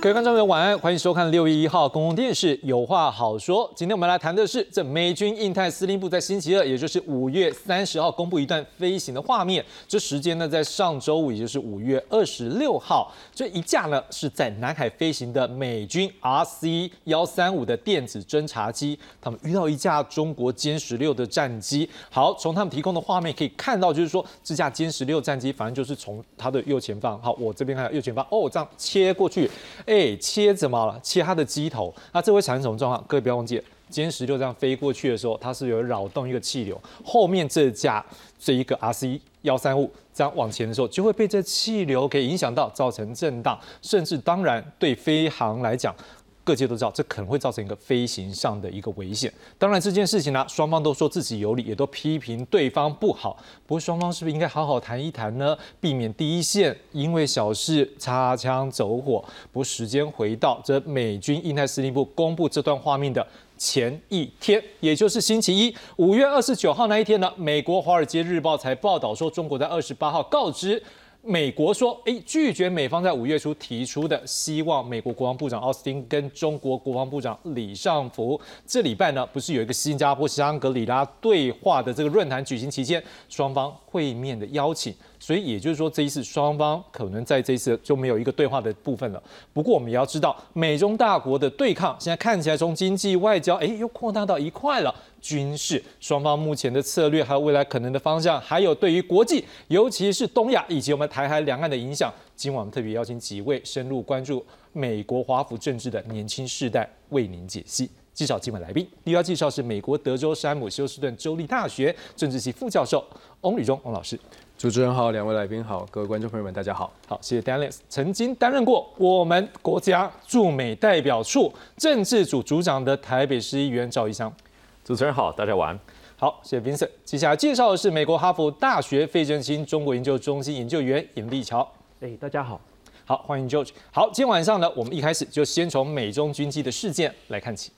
各位观众朋友，晚安，欢迎收看六月一号公共电视《有话好说》。今天我们来谈的是，这美军印太司令部在星期二，也就是五月三十号公布一段飞行的画面。这时间呢，在上周五，也就是五月二十六号，这一架呢是在南海飞行的美军 RC 幺三五的电子侦察机，他们遇到一架中国歼十六的战机。好，从他们提供的画面可以看到，就是说这架歼十六战机，反正就是从它的右前方，好，我这边看右前方，哦，这样切过去。哎，切怎么了？切它的机头，那这会产生什么状况？各位不要忘记，歼十六这样飞过去的时候，它是有扰动一个气流，后面这架这一个 RC 幺三五这样往前的时候，就会被这气流给影响到，造成震荡，甚至当然对飞航来讲。各界都知道，这可能会造成一个飞行上的一个危险。当然，这件事情呢，双方都说自己有理，也都批评对方不好。不过，双方是不是应该好好谈一谈呢？避免第一线因为小事擦枪走火。不，时间回到这美军印太司令部公布这段画面的前一天，也就是星期一，五月二十九号那一天呢，美国《华尔街日报》才报道说，中国在二十八号告知。美国说，哎，拒绝美方在五月初提出的，希望美国国防部长奥斯汀跟中国国防部长李尚福这礼拜呢，不是有一个新加坡香格里拉对话的这个论坛举行期间，双方会面的邀请。所以也就是说，这一次双方可能在这一次就没有一个对话的部分了。不过我们也要知道，美中大国的对抗现在看起来从经济、外交，哎，又扩大到一块了。军事双方目前的策略，还有未来可能的方向，还有对于国际，尤其是东亚以及我们台海两岸的影响，今晚我们特别邀请几位深入关注美国华府政治的年轻世代为您解析。介绍今晚来宾，第一位介绍是美国德州山姆休斯顿州立大学政治系副教授翁吕中翁老师。主持人好，两位来宾好，各位观众朋友们，大家好。好，谢谢 Daniel，曾经担任过我们国家驻美代表处政治组组长的台北市议员赵一翔。主持人好，大家晚安。好，谢谢 Vincent。接下来介绍的是美国哈佛大学费正清中国研究中心研究员尹立桥。哎，大家好。好，欢迎 George。好，今天晚上呢，我们一开始就先从美中军机的事件来看起。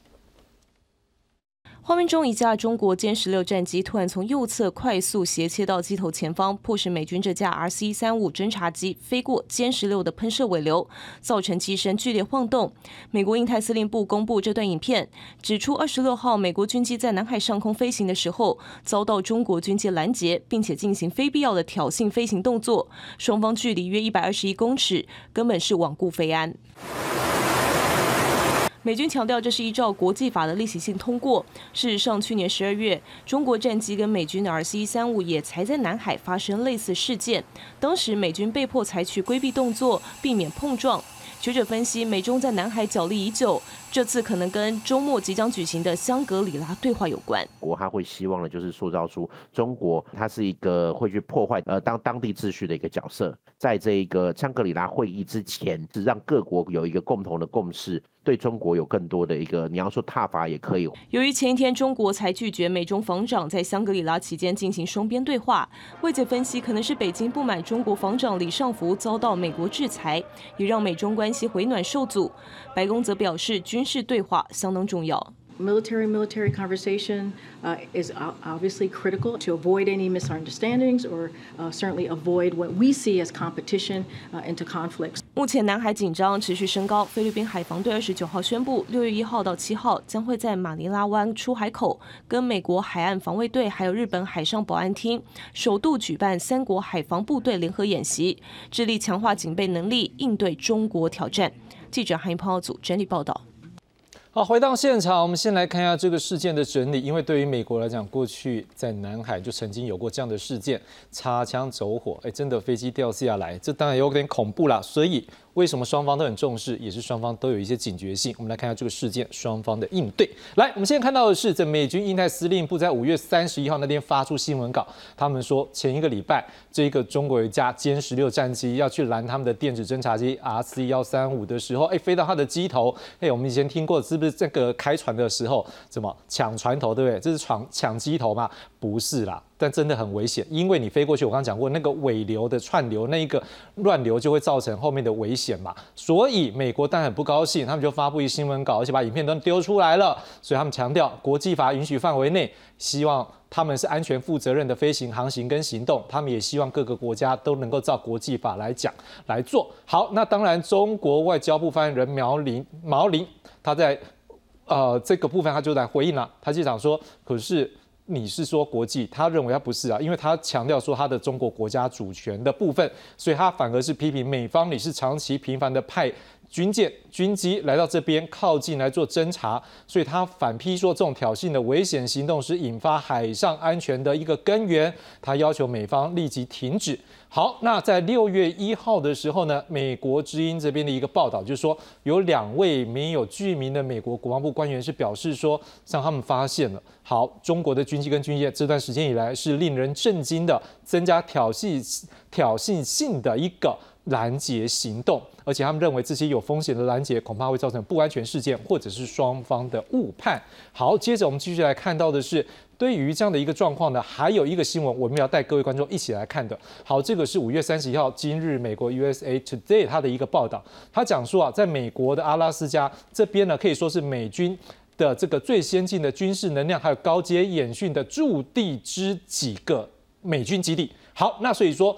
画面中，一架中国歼十六战机突然从右侧快速斜切到机头前方，迫使美军这架 RC 三五侦察机飞过歼十六的喷射尾流，造成机身剧烈晃动。美国印太司令部公布这段影片，指出二十六号美国军机在南海上空飞行的时候，遭到中国军机拦截，并且进行非必要的挑衅飞行动作，双方距离约一百二十一公尺，根本是罔顾飞安。美军强调，这是依照国际法的例行性通过。事实上，去年十二月，中国战机跟美军的 RC 三五也才在南海发生类似事件，当时美军被迫采取规避动作，避免碰撞。学者分析，美中在南海角力已久，这次可能跟周末即将举行的香格里拉对话有关。国他会希望的就是塑造出中国，它是一个会去破坏呃当当地秩序的一个角色。在这一个香格里拉会议之前，是让各国有一个共同的共识，对中国有更多的一个你要说踏伐也可以。由于前一天中国才拒绝美中防长在香格里拉期间进行双边对话，外界分析可能是北京不满中国防长李尚福遭到美国制裁，也让美中关系回暖受阻。白宫则表示，军事对话相当重要。military military conversation uh, is obviously critical to avoid any misunderstandings or uh, certainly avoid what we see as competition uh, into conflicts. 目前南海紧张持续升高，菲律宾海防队二十九号宣布，六月一号到七号将会在马尼拉湾出海口跟美国海岸防卫队还有日本海上保安厅首度举办三国海防部队联合演习，致力强化警备能力，应对中国挑战。记者韩一炮组整理报道。好，回到现场，我们先来看一下这个事件的整理。因为对于美国来讲，过去在南海就曾经有过这样的事件，擦枪走火，哎，真的飞机掉下来，这当然有点恐怖啦。所以。为什么双方都很重视，也是双方都有一些警觉性。我们来看一下这个事件双方的应对。来，我们现在看到的是，在美军印太司令部在五月三十一号那天发出新闻稿，他们说前一个礼拜，这个中国一架歼十六战机要去拦他们的电子侦察机 RC 幺三五的时候，哎，飞到它的机头，哎，我们以前听过是不是这个开船的时候怎么抢船头，对不对？这是闯抢机头嘛？不是啦。但真的很危险，因为你飞过去，我刚刚讲过，那个尾流的串流，那一个乱流就会造成后面的危险嘛。所以美国当然很不高兴，他们就发布一新闻稿，而且把影片都丢出来了。所以他们强调，国际法允许范围内，希望他们是安全负责任的飞行、航行跟行动，他们也希望各个国家都能够照国际法来讲来做好。那当然，中国外交部发言人苗林毛林他在呃这个部分他就来回应了，他就讲说，可是。你是说国际？他认为他不是啊，因为他强调说他的中国国家主权的部分，所以他反而是批评美方你是长期频繁的派军舰、军机来到这边靠近来做侦查，所以他反批说这种挑衅的危险行动是引发海上安全的一个根源，他要求美方立即停止。好，那在六月一号的时候呢，美国之音这边的一个报道就是说，有两位没有具名的美国国防部官员是表示说，向他们发现了，好，中国的军机跟军舰这段时间以来是令人震惊的，增加挑衅挑衅性的一个拦截行动，而且他们认为这些有风险的拦截恐怕会造成不安全事件，或者是双方的误判。好，接着我们继续来看到的是。对于这样的一个状况呢，还有一个新闻我们要带各位观众一起来看的。好，这个是五月三十一号今日美国 USA Today 它的一个报道，他讲说啊，在美国的阿拉斯加这边呢，可以说是美军的这个最先进的军事能量还有高阶演训的驻地之几个美军基地。好，那所以说。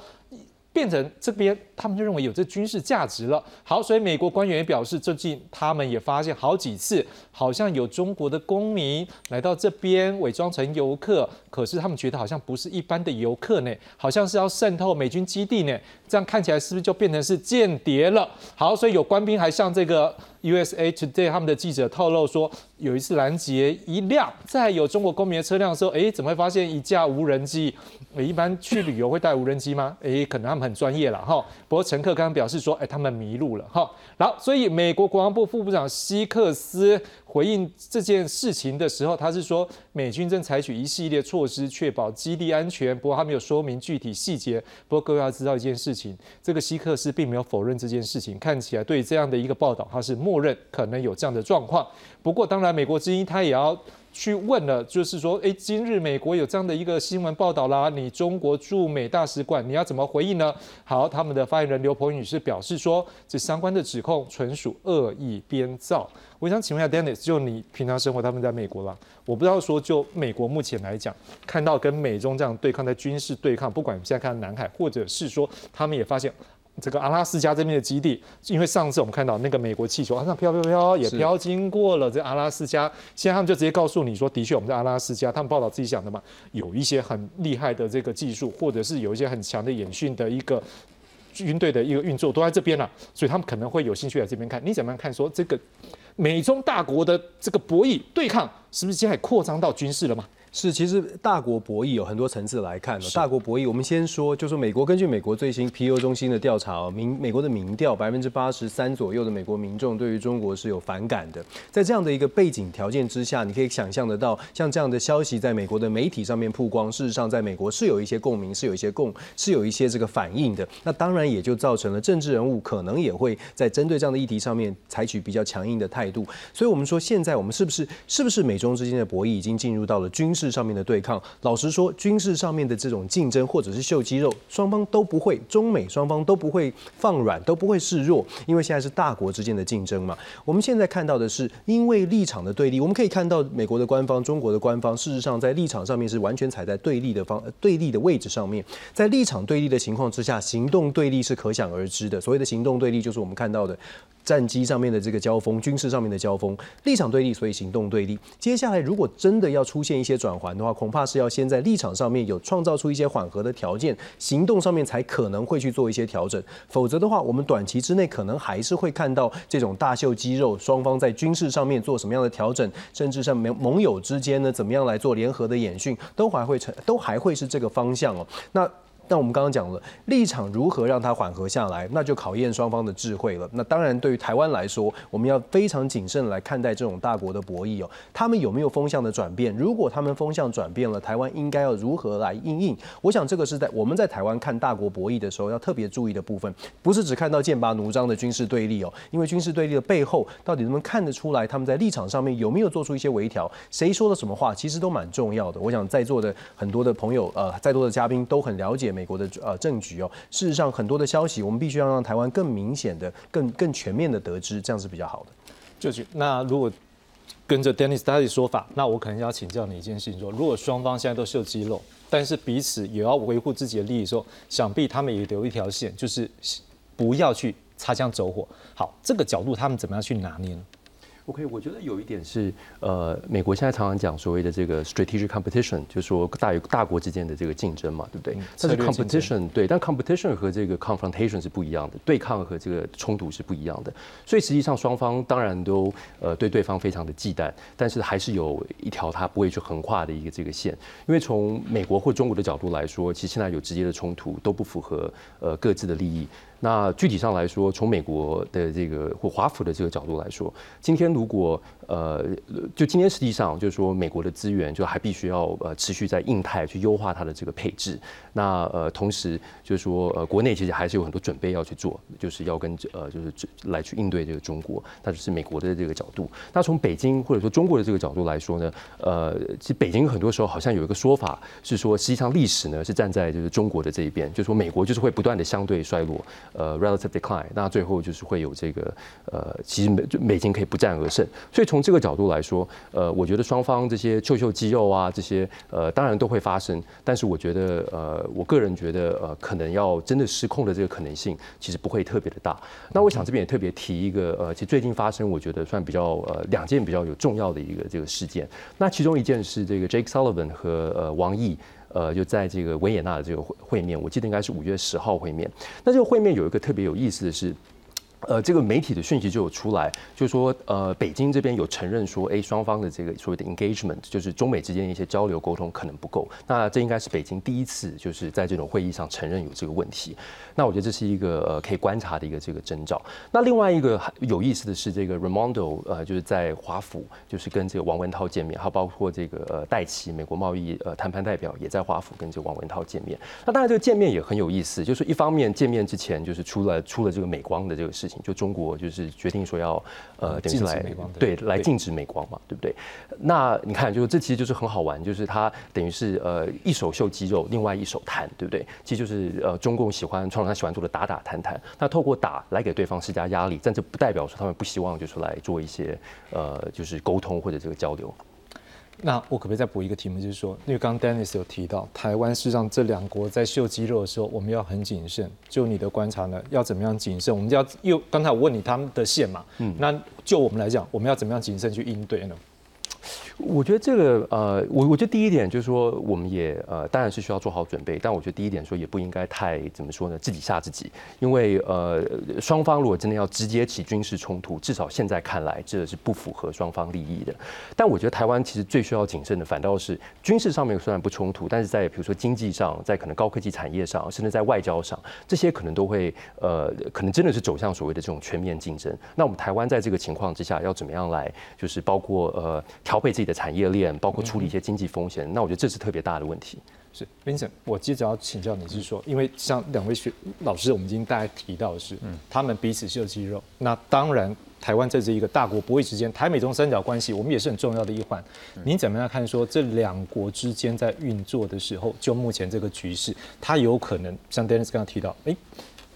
变成这边，他们就认为有这军事价值了。好，所以美国官员也表示，最近他们也发现好几次，好像有中国的公民来到这边伪装成游客，可是他们觉得好像不是一般的游客呢，好像是要渗透美军基地呢。这样看起来是不是就变成是间谍了？好，所以有官兵还向这个 USA Today 他们的记者透露说，有一次拦截一辆载有中国公民的车辆的时候，哎，怎么会发现一架无人机？一般去旅游会带无人机吗？哎，可能他们很专业了哈。不过乘客刚刚表示说，哎，他们迷路了哈。然后，所以美国国防部副部长希克斯。回应这件事情的时候，他是说美军正采取一系列措施确保基地安全，不过他没有说明具体细节。不过各位要知道一件事情，这个希克斯并没有否认这件事情，看起来对这样的一个报道，他是默认可能有这样的状况。不过当然，美国之音他也要。去问了，就是说，哎，今日美国有这样的一个新闻报道啦，你中国驻美大使馆你要怎么回应呢？好，他们的发言人刘鹏女士表示说，这相关的指控纯属恶意编造。我想请问一下，Dennis，就你平常生活他们在美国啦，我不知道说，就美国目前来讲，看到跟美中这样对抗，在军事对抗，不管现在看南海，或者是说他们也发现。这个阿拉斯加这边的基地，因为上次我们看到那个美国气球，啊，那飘飘飘也飘经过了这阿拉斯加，现在他们就直接告诉你说，的确我们在阿拉斯加，他们报道自己讲的嘛，有一些很厉害的这个技术，或者是有一些很强的演训的一个军队的一个运作都在这边了，所以他们可能会有兴趣来这边看。你怎么样看？说这个美中大国的这个博弈对抗，是不是现在扩张到军事了嘛？是，其实大国博弈有很多层次来看。大国博弈，我们先说，就是美国根据美国最新皮尤中心的调查，民美国的民调，百分之八十三左右的美国民众对于中国是有反感的。在这样的一个背景条件之下，你可以想象得到，像这样的消息在美国的媒体上面曝光，事实上在美国是有一些共鸣，是有一些共，是有一些这个反应的。那当然也就造成了政治人物可能也会在针对这样的议题上面采取比较强硬的态度。所以，我们说现在我们是不是是不是美中之间的博弈已经进入到了军事上面的对抗？老实说，军事上面的这种竞争或者是秀肌肉，双方都不会，中美双方都不会放软，都不会示弱，因为现在是大国之间的竞争嘛。我们现在看到的是，因为立场的对立，我们可以看到美国的官方、中国的官方，事实上在立场上面是完全踩在对立的方、对立的位置上面。在立场对立的情况之下，行动对立是可想而知的。所谓的行动对立，就是我们看到的。战机上面的这个交锋，军事上面的交锋，立场对立，所以行动对立。接下来，如果真的要出现一些转缓的话，恐怕是要先在立场上面有创造出一些缓和的条件，行动上面才可能会去做一些调整。否则的话，我们短期之内可能还是会看到这种大秀肌肉，双方在军事上面做什么样的调整，甚至像盟盟友之间呢，怎么样来做联合的演训，都还会成，都还会是这个方向哦。那。那我们刚刚讲了立场如何让它缓和下来，那就考验双方的智慧了。那当然，对于台湾来说，我们要非常谨慎来看待这种大国的博弈哦。他们有没有风向的转变？如果他们风向转变了，台湾应该要如何来应应？我想这个是在我们在台湾看大国博弈的时候要特别注意的部分，不是只看到剑拔弩张的军事对立哦。因为军事对立的背后，到底能不能看得出来他们在立场上面有没有做出一些微调？谁说了什么话，其实都蛮重要的。我想在座的很多的朋友，呃，在座的嘉宾都很了解美。国的呃政局哦，事实上很多的消息，我们必须要让台湾更明显的、更更全面的得知，这样是比较好的。就是那如果跟着 Dennis 他的说法，那我可能要请教你一件事情：说如果双方现在都秀肌肉，但是彼此也要维护自己的利益，说想必他们也留一条线，就是不要去擦枪走火。好，这个角度他们怎么样去拿捏呢？OK，我觉得有一点是，呃，美国现在常常讲所谓的这个 strategic competition，就是说大大国之间的这个竞争嘛，对不对？但是 competition 对，但 competition 和这个 confrontation 是不一样的，对抗和这个冲突是不一样的。所以实际上双方当然都呃对对方非常的忌惮，但是还是有一条他不会去横跨的一个这个线。因为从美国或中国的角度来说，其实现在有直接的冲突都不符合呃各自的利益。那具体上来说，从美国的这个或华府的这个角度来说，今天如果呃，就今天实际上就是说，美国的资源就还必须要呃持续在印太去优化它的这个配置。那呃，同时就是说，呃，国内其实还是有很多准备要去做，就是要跟呃就是来去应对这个中国，那就是美国的这个角度。那从北京或者说中国的这个角度来说呢，呃，其实北京很多时候好像有一个说法是说，实际上历史呢是站在就是中国的这一边，就是说美国就是会不断的相对衰落。呃，relative decline，那最后就是会有这个呃，其实美就美金可以不战而胜，所以从这个角度来说，呃，我觉得双方这些秀秀肌肉啊，这些呃，当然都会发生，但是我觉得呃，我个人觉得呃，可能要真的失控的这个可能性，其实不会特别的大。那我想这边也特别提一个呃，其实最近发生，我觉得算比较呃两件比较有重要的一个这个事件，那其中一件是这个 Jake Sullivan 和呃王毅。呃，就在这个维也纳的这个会会面，我记得应该是五月十号会面。那这个会面有一个特别有意思的是。呃，这个媒体的讯息就有出来，就说呃，北京这边有承认说，哎，双方的这个所谓的 engagement，就是中美之间的一些交流沟通可能不够。那这应该是北京第一次就是在这种会议上承认有这个问题。那我觉得这是一个呃可以观察的一个这个征兆。那另外一个有意思的是，这个 Ramondo 呃就是在华府，就是跟这个王文涛见面，还有包括这个呃戴奇美国贸易呃谈判代表也在华府跟这个王文涛见面。那当然这个见面也很有意思，就是一方面见面之前就是出了出了这个美光的这个事情。就中国就是决定说要呃，等于是来对来禁止美光嘛，对不对？那你看，就是这其实就是很好玩，就是他等于是呃一手秀肌肉，另外一手谈，对不对？其实就是呃中共喜欢创他喜欢做的打打谈谈，那透过打来给对方施加压力，但这不代表说他们不希望就是来做一些呃就是沟通或者这个交流。那我可不可以再补一个题目，就是说，因为刚刚 Dennis 有提到，台湾事实上这两国在秀肌肉的时候，我们要很谨慎。就你的观察呢，要怎么样谨慎？我们要又刚才我问你他们的线嘛，嗯，那就我们来讲，我们要怎么样谨慎去应对呢？我觉得这个呃，我我觉得第一点就是说，我们也呃，当然是需要做好准备。但我觉得第一点说，也不应该太怎么说呢，自己吓自己。因为呃，双方如果真的要直接起军事冲突，至少现在看来，这是不符合双方利益的。但我觉得台湾其实最需要谨慎的，反倒是军事上面虽然不冲突，但是在比如说经济上，在可能高科技产业上，甚至在外交上，这些可能都会呃，可能真的是走向所谓的这种全面竞争。那我们台湾在这个情况之下，要怎么样来，就是包括呃，调配自己的。产业链包括处理一些经济风险，那我觉得这是特别大的问题。是，Vincent，我接着要请教你是说，因为像两位学老师，我们已经大概提到的是，嗯，他们彼此秀肌肉。那当然，台湾这是一个大国博弈之间，台美中三角关系，我们也是很重要的一环。您怎么样看说这两国之间在运作的时候，就目前这个局势，它有可能像 Dennis 刚刚提到，哎。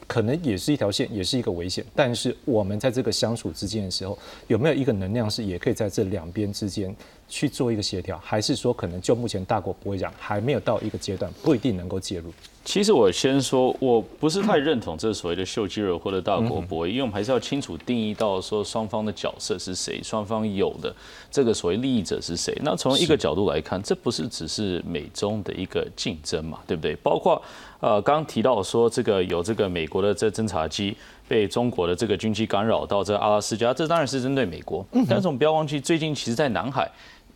可能也是一条线，也是一个危险。但是我们在这个相处之间的时候，有没有一个能量是也可以在这两边之间去做一个协调？还是说可能就目前大国不会讲，还没有到一个阶段，不一定能够介入？其实我先说，我不是太认同这所谓的秀肌肉或者大国博弈，因为我们还是要清楚定义到说双方的角色是谁，双方有的这个所谓利益者是谁。那从一个角度来看，这不是只是美中的一个竞争嘛，对不对？包括呃，刚刚提到说这个有这个美国的这侦察机被中国的这个军机干扰到这阿拉斯加，这当然是针对美国。但是我们不要忘记，最近其实在南海。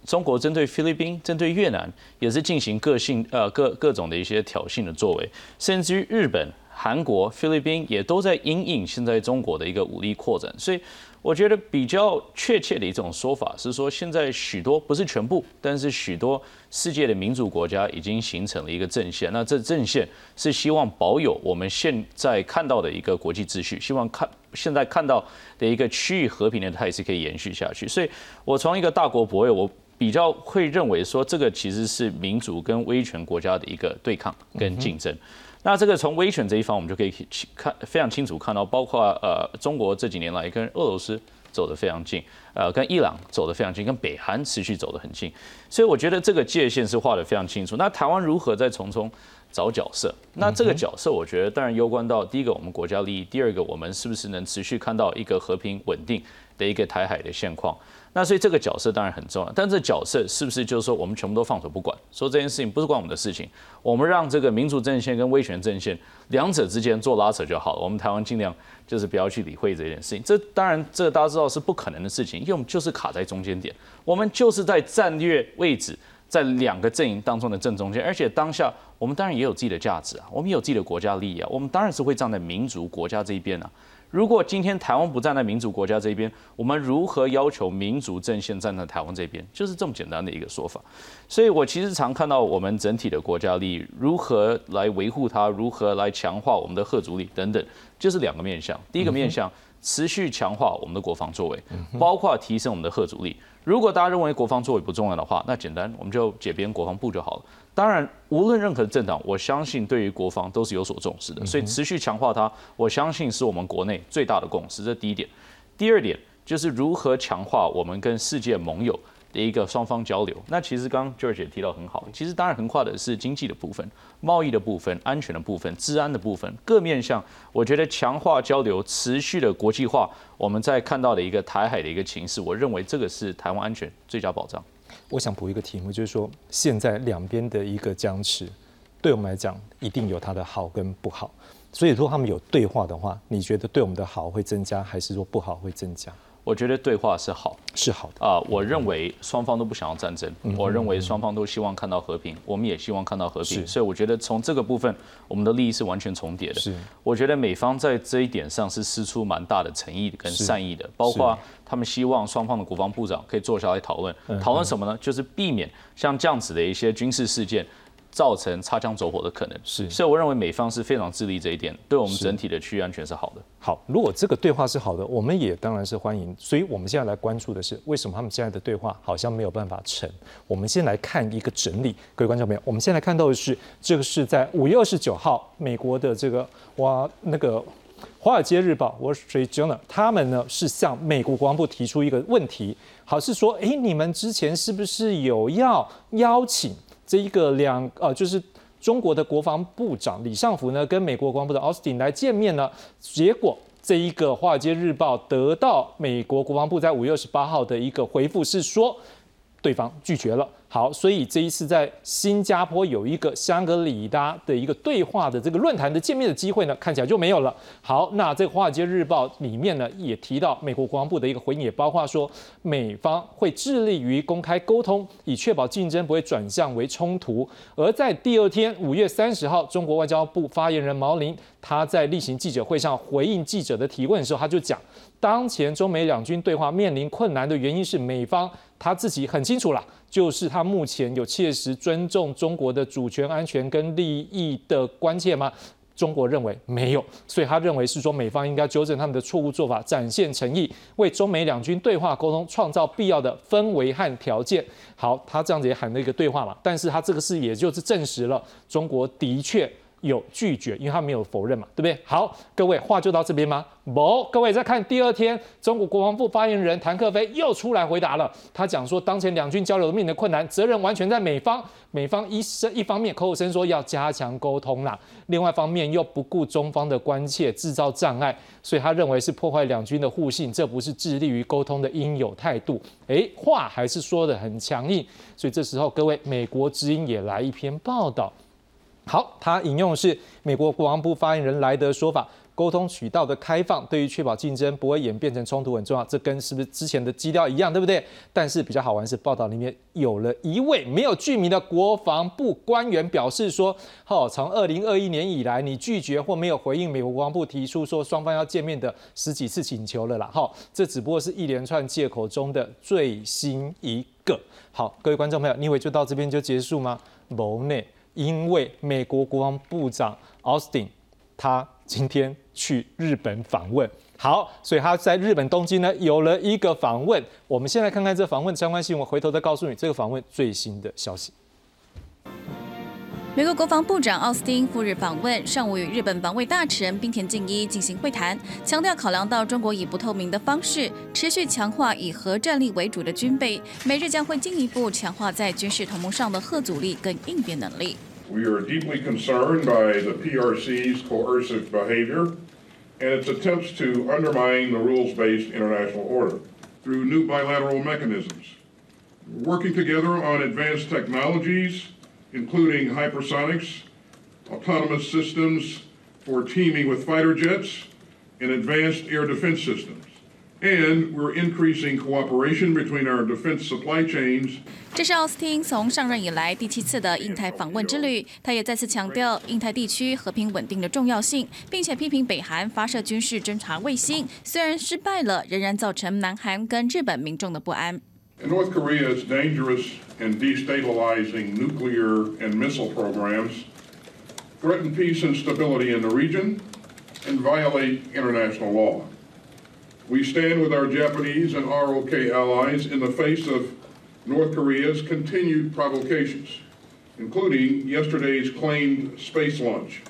中国针对菲律宾、针对越南，也是进行各性呃各各种的一些挑衅的作为，甚至于日本、韩国、菲律宾也都在因应现在中国的一个武力扩展。所以，我觉得比较确切的一种说法是说，现在许多不是全部，但是许多世界的民主国家已经形成了一个阵线。那这阵线是希望保有我们现在看到的一个国际秩序，希望看现在看到的一个区域和平的态势可以延续下去。所以我从一个大国博弈，我。比较会认为说，这个其实是民主跟威权国家的一个对抗跟竞争。那这个从威权这一方，我们就可以看非常清楚看到，包括呃中国这几年来跟俄罗斯走得非常近，呃跟伊朗走得非常近，跟北韩持续走得很近，所以我觉得这个界限是画得非常清楚。那台湾如何在从中找角色？那这个角色，我觉得当然攸关到第一个我们国家利益，第二个我们是不是能持续看到一个和平稳定的一个台海的现况。那所以这个角色当然很重要，但这角色是不是就是说我们全部都放手不管，说这件事情不是关我们的事情，我们让这个民主阵线跟威权阵线两者之间做拉扯就好了，我们台湾尽量就是不要去理会这件事情。这当然这个大家知道是不可能的事情，因为我们就是卡在中间点，我们就是在战略位置在两个阵营当中的正中间，而且当下我们当然也有自己的价值啊，我们有自己的国家利益啊，我们当然是会站在民族国家这一边啊。如果今天台湾不站在民主国家这边，我们如何要求民主阵线站在台湾这边？就是这么简单的一个说法。所以我其实常看到我们整体的国家利益如何来维护它，如何来强化我们的核主力等等，就是两个面向。第一个面向，持续强化我们的国防作为，包括提升我们的核主力。如果大家认为国防作为不重要的话，那简单，我们就解编国防部就好了。当然，无论任何政党，我相信对于国防都是有所重视的，所以持续强化它，我相信是我们国内最大的共识。这第一点。第二点就是如何强化我们跟世界盟友的一个双方交流。那其实刚刚 George 也提到很好，其实当然横跨的是经济的部分、贸易的部分、安全的部分、治安的部分，各面向。我觉得强化交流、持续的国际化，我们在看到的一个台海的一个情势，我认为这个是台湾安全最佳保障。我想补一个题目，就是说现在两边的一个僵持，对我们来讲一定有它的好跟不好。所以说他们有对话的话，你觉得对我们的好会增加，还是说不好会增加？我觉得对话是好，是好的啊。我认为双方都不想要战争，我认为双方都希望看到和平，我们也希望看到和平。所以我觉得从这个部分，我们的利益是完全重叠的。是，我觉得美方在这一点上是施出蛮大的诚意跟善意的，包括他们希望双方的国防部长可以坐下来讨论，讨论什么呢？就是避免像这样子的一些军事事件。造成擦枪走火的可能是，所以我认为美方是非常致力这一点，对我们整体的区域安全是好的。好，如果这个对话是好的，我们也当然是欢迎。所以我们现在来关注的是，为什么他们现在的对话好像没有办法成？我们先来看一个整理，各位观众朋友，我们先来看到的是，这个是在五月二十九号，美国的这个哇那个《华尔街日报》（Wall Street Journal） 他们呢是向美国国防部提出一个问题，好是说，哎，你们之前是不是有要邀请？这一个两呃，就是中国的国防部长李尚福呢，跟美国国防部的奥斯汀来见面呢，结果这一个《华尔街日报》得到美国国防部在五月二十八号的一个回复是说，对方拒绝了。好，所以这一次在新加坡有一个香格里拉的一个对话的这个论坛的见面的机会呢，看起来就没有了。好，那这个《华尔街日报》里面呢也提到美国国防部的一个回应，也包括说美方会致力于公开沟通，以确保竞争不会转向为冲突。而在第二天五月三十号，中国外交部发言人毛宁他在例行记者会上回应记者的提问的时候，他就讲，当前中美两军对话面临困难的原因是美方他自己很清楚了。就是他目前有切实尊重中国的主权、安全跟利益的关切吗？中国认为没有，所以他认为是说美方应该纠正他们的错误做法，展现诚意，为中美两军对话沟通创造必要的氛围和条件。好，他这样子也喊了一个对话嘛，但是他这个是也就是证实了中国的确。有拒绝，因为他没有否认嘛，对不对？好，各位话就到这边吗？不，各位再看第二天，中国国防部发言人谭克飞又出来回答了。他讲说，当前两军交流面临困难，责任完全在美方。美方一声一方面口口声说要加强沟通啦，另外一方面又不顾中方的关切，制造障碍，所以他认为是破坏两军的互信，这不是致力于沟通的应有态度。诶，话还是说的很强硬。所以这时候，各位，美国之音也来一篇报道。好，他引用的是美国国防部发言人莱德说法，沟通渠道的开放对于确保竞争不会演变成冲突很重要。这跟是不是之前的基调一样，对不对？但是比较好玩是报道里面有了一位没有具名的国防部官员表示说，好，从二零二一年以来，你拒绝或没有回应美国国防部提出说双方要见面的十几次请求了啦。好，这只不过是一连串借口中的最新一个。好，各位观众朋友，你以为就到这边就结束吗？无内。因为美国国防部长 Austin 他今天去日本访问，好，所以他在日本东京呢有了一个访问。我们先来看看这访问相关新闻，回头再告诉你这个访问最新的消息。美国国防部长奥斯汀赴日访问，上午与日本防卫大臣冰田敬一进行会谈，强调考量到中国以不透明的方式持续强化以核战力为主的军备，美日将会进一步强化在军事同盟上的核阻力跟应变能力。We are deeply concerned by the PRC's coercive behavior and its attempts to undermine the rules-based international order through new bilateral mechanisms. Working together on advanced technologies, including hypersonics, autonomous systems for teaming with fighter jets, and advanced air defense systems. And we're increasing cooperation between our defense supply chains 这是奥斯汀从上任以来第七次的印太访问之旅，他也再次强调印太地区和平稳定的重要性，并且批评北韩发射军事侦察卫星，虽然失败了，仍然造成南韩跟日本民众的不安。North Korea's dangerous and destabilizing nuclear and missile programs threaten peace and stability in the region and violate international law. We stand with our Japanese and ROK allies in the face of North Korea's continued provocations, including yesterday's claimed space launch.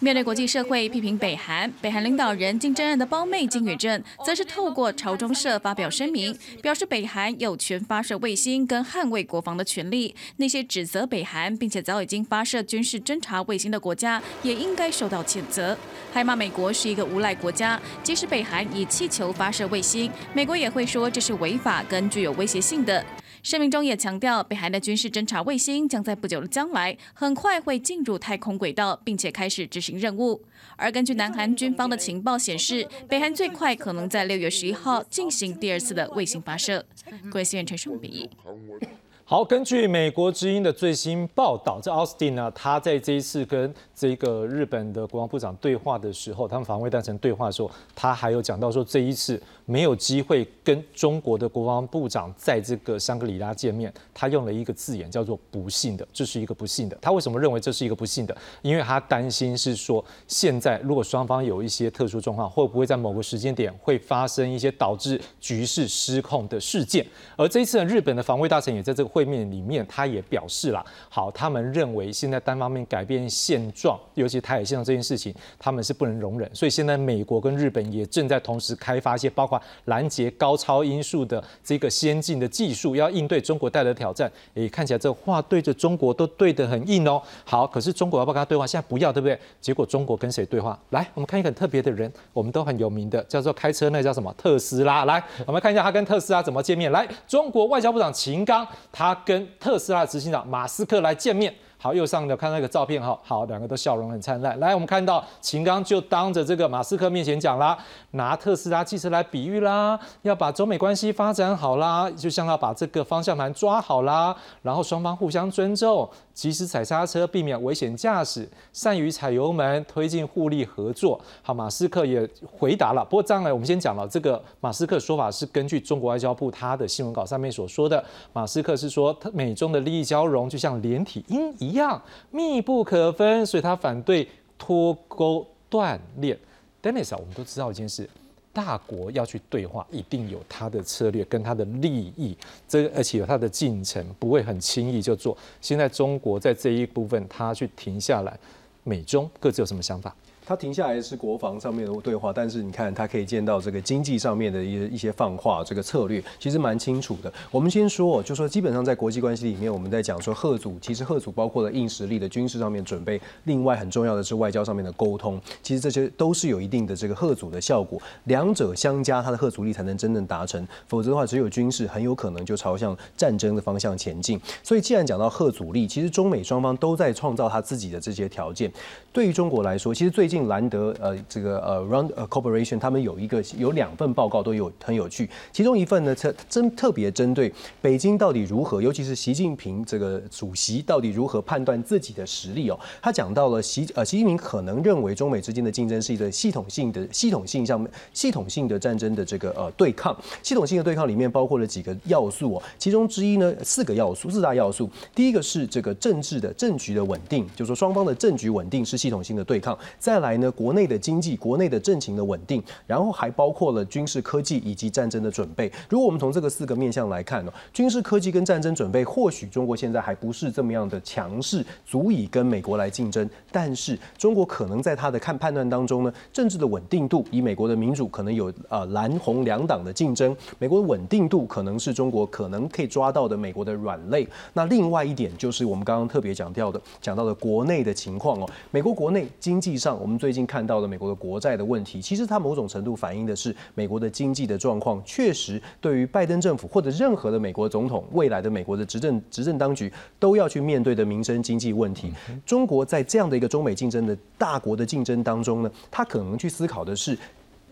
面对国际社会批评北韩，北韩领导人金正恩的胞妹金宇镇则是透过朝中社发表声明，表示北韩有权发射卫星跟捍卫国防的权利。那些指责北韩并且早已经发射军事侦察卫星的国家，也应该受到谴责。还骂美国是一个无赖国家，即使北韩以气球发射卫星，美国也会说这是违法跟具有威胁性的。声明中也强调，北韩的军事侦察卫星将在不久的将来很快会进入太空轨道，并且开始执行任务。而根据南韩军方的情报显示，北韩最快可能在六月十一号进行第二次的卫星发射。各位新闻陈述比议。好，根据美国之音的最新报道，这奥斯汀呢，他在这一次跟这个日本的国防部长对话的时候，他们防卫大臣对话的时候，他还有讲到说，这一次没有机会跟中国的国防部长在这个香格里拉见面，他用了一个字眼叫做“不幸的”，这是一个不幸的。他为什么认为这是一个不幸的？因为他担心是说，现在如果双方有一些特殊状况，会不会在某个时间点会发生一些导致局势失控的事件？而这一次呢，日本的防卫大臣也在这个会会面里面，他也表示了，好，他们认为现在单方面改变现状，尤其台海现状这件事情，他们是不能容忍。所以现在美国跟日本也正在同时开发一些包括拦截高超音速的这个先进的技术，要应对中国带来的挑战。诶，看起来这话对着中国都对得很硬哦。好，可是中国要不要跟他对话？现在不要，对不对？结果中国跟谁对话？来，我们看一个很特别的人，我们都很有名的，叫做开车那叫什么？特斯拉。来，我们看一下他跟特斯拉怎么见面。来，中国外交部长秦刚，他他跟特斯拉执行长马斯克来见面。好，右上角看那个照片哈，好，两个都笑容很灿烂。来，我们看到秦刚就当着这个马斯克面前讲啦，拿特斯拉汽车来比喻啦，要把中美关系发展好啦，就像要把这个方向盘抓好啦，然后双方互相尊重，及时踩刹车，避免危险驾驶，善于踩油门，推进互利合作。好，马斯克也回答了。不过，当然我们先讲了这个马斯克说法是根据中国外交部他的新闻稿上面所说的，马斯克是说美中的利益交融就像连体婴一。一样密不可分，所以他反对脱钩断链。Dennis 啊，我们都知道一件事，大国要去对话，一定有他的策略跟他的利益，这而且有他的进程，不会很轻易就做。现在中国在这一部分，他去停下来，美中各自有什么想法？他停下来是国防上面的对话，但是你看他可以见到这个经济上面的一些一些放话，这个策略其实蛮清楚的。我们先说，就说基本上在国际关系里面，我们在讲说贺组，其实贺组包括了硬实力的军事上面准备，另外很重要的是外交上面的沟通，其实这些都是有一定的这个贺组的效果，两者相加，它的贺阻力才能真正达成，否则的话只有军事很有可能就朝向战争的方向前进。所以既然讲到贺阻力，其实中美双方都在创造他自己的这些条件。对于中国来说，其实最近。兰德呃，这个呃，Round Corporation 他们有一个有两份报告都有很有趣，其中一份呢特针特别针对北京到底如何，尤其是习近平这个主席到底如何判断自己的实力哦。他讲到了习呃习近平可能认为中美之间的竞争是一个系统性的系统性上面系统性的战争的这个呃对抗，系统性的对抗里面包括了几个要素哦，其中之一呢四个要素四大要素，第一个是这个政治的政局的稳定，就是说双方的政局稳定是系统性的对抗，再来。来呢国内的经济、国内的政情的稳定，然后还包括了军事科技以及战争的准备。如果我们从这个四个面向来看呢，军事科技跟战争准备，或许中国现在还不是这么样的强势，足以跟美国来竞争。但是中国可能在他的看判断当中呢，政治的稳定度，以美国的民主可能有呃蓝红两党的竞争，美国的稳定度可能是中国可能可以抓到的美国的软肋。那另外一点就是我们刚刚特别讲到的，讲到的国内的情况哦，美国国内经济上，我们最近看到的美国的国债的问题，其实它某种程度反映的是美国的经济的状况，确实对于拜登政府或者任何的美国总统未来的美国的执政执政当局都要去面对的民生经济问题。中国在这样的一个中美竞争的大国的竞争当中呢，他可能去思考的是。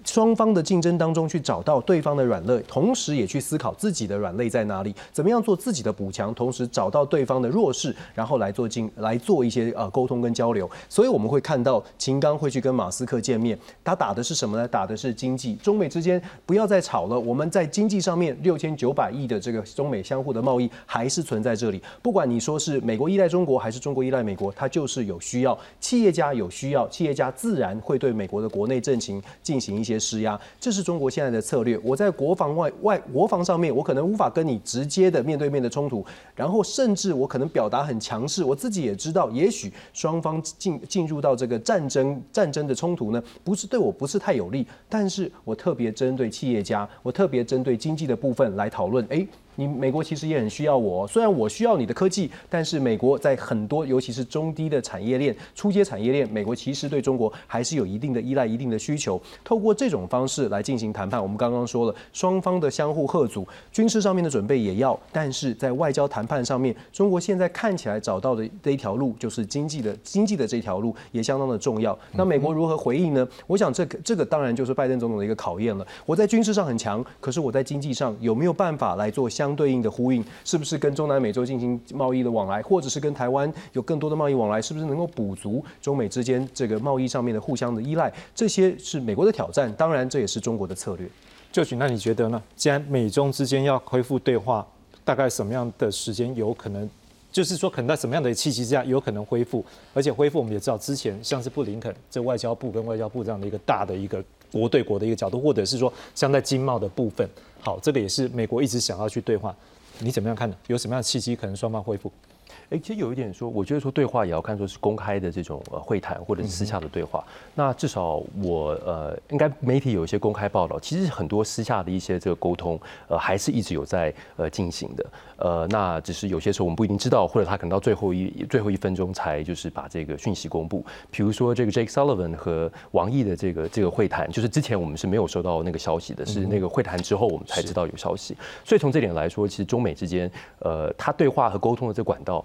双方的竞争当中去找到对方的软肋，同时也去思考自己的软肋在哪里，怎么样做自己的补强，同时找到对方的弱势，然后来做进来做一些呃沟通跟交流。所以我们会看到秦刚会去跟马斯克见面，他打的是什么呢？打的是经济。中美之间不要再吵了，我们在经济上面六千九百亿的这个中美相互的贸易还是存在这里。不管你说是美国依赖中国还是中国依赖美国，它就是有需要，企业家有需要，企业家自然会对美国的国内政情进行一些。施压，这是中国现在的策略。我在国防外外国防上面，我可能无法跟你直接的面对面的冲突，然后甚至我可能表达很强势。我自己也知道，也许双方进进入到这个战争战争的冲突呢，不是对我不是太有利。但是我特别针对企业家，我特别针对经济的部分来讨论。哎。你美国其实也很需要我，虽然我需要你的科技，但是美国在很多，尤其是中低的产业链、初阶产业链，美国其实对中国还是有一定的依赖、一定的需求。透过这种方式来进行谈判，我们刚刚说了，双方的相互贺阻，军事上面的准备也要，但是在外交谈判上面，中国现在看起来找到的这一条路，就是经济的经济的这条路也相当的重要。那美国如何回应呢？我想这个这个当然就是拜登总统的一个考验了。我在军事上很强，可是我在经济上有没有办法来做相？相对应的呼应，是不是跟中南美洲进行贸易的往来，或者是跟台湾有更多的贸易往来，是不是能够补足中美之间这个贸易上面的互相的依赖？这些是美国的挑战，当然这也是中国的策略。就许，那你觉得呢？既然美中之间要恢复对话，大概什么样的时间有可能？就是说，可能在什么样的契机之下有可能恢复？而且恢复，我们也知道，之前像是布林肯这外交部跟外交部这样的一个大的一个国对国的一个角度，或者是说像在经贸的部分。好，这个也是美国一直想要去对话，你怎么样看呢？有什么样的契机可能双方恢复？哎，其实有一点说，我觉得说对话也要看说是公开的这种呃会谈或者是私下的对话。那至少我呃，应该媒体有一些公开报道，其实很多私下的一些这个沟通，呃，还是一直有在呃进行的。呃，那只是有些时候我们不一定知道，或者他可能到最后一最后一分钟才就是把这个讯息公布。比如说这个 Jake Sullivan 和王毅的这个这个会谈，就是之前我们是没有收到那个消息的，是那个会谈之后我们才知道有消息。所以从这点来说，其实中美之间呃，他对话和沟通的这管道。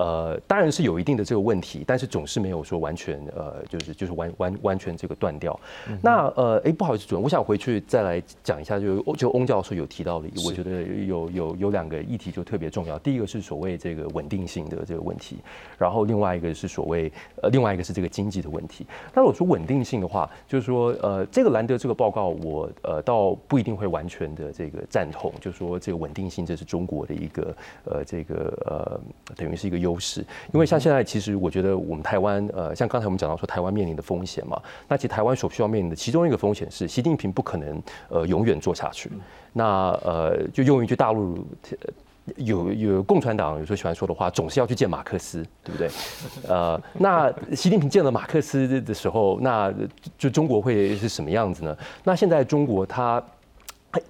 呃，当然是有一定的这个问题，但是总是没有说完全呃，就是就是完完完全这个断掉。那呃，哎，不好意思，主任，我想回去再来讲一下，就就翁教授有提到的，我觉得有有有两个议题就特别重要。第一个是所谓这个稳定性的这个问题，然后另外一个是所谓呃，另外一个是这个经济的问题。那如果说稳定性的话，就是说呃，这个兰德这个报告，我呃倒不一定会完全的这个赞同，就说这个稳定性这是中国的一个呃这个呃等于是一个优。优势，因为像现在，其实我觉得我们台湾，呃，像刚才我们讲到说台湾面临的风险嘛，那其实台湾所需要面临的其中一个风险是，习近平不可能呃永远做下去。那呃，就用一句大陆有有共产党有时候喜欢说的话，总是要去见马克思，对不对？呃，那习近平见了马克思的时候，那就中国会是什么样子呢？那现在中国它。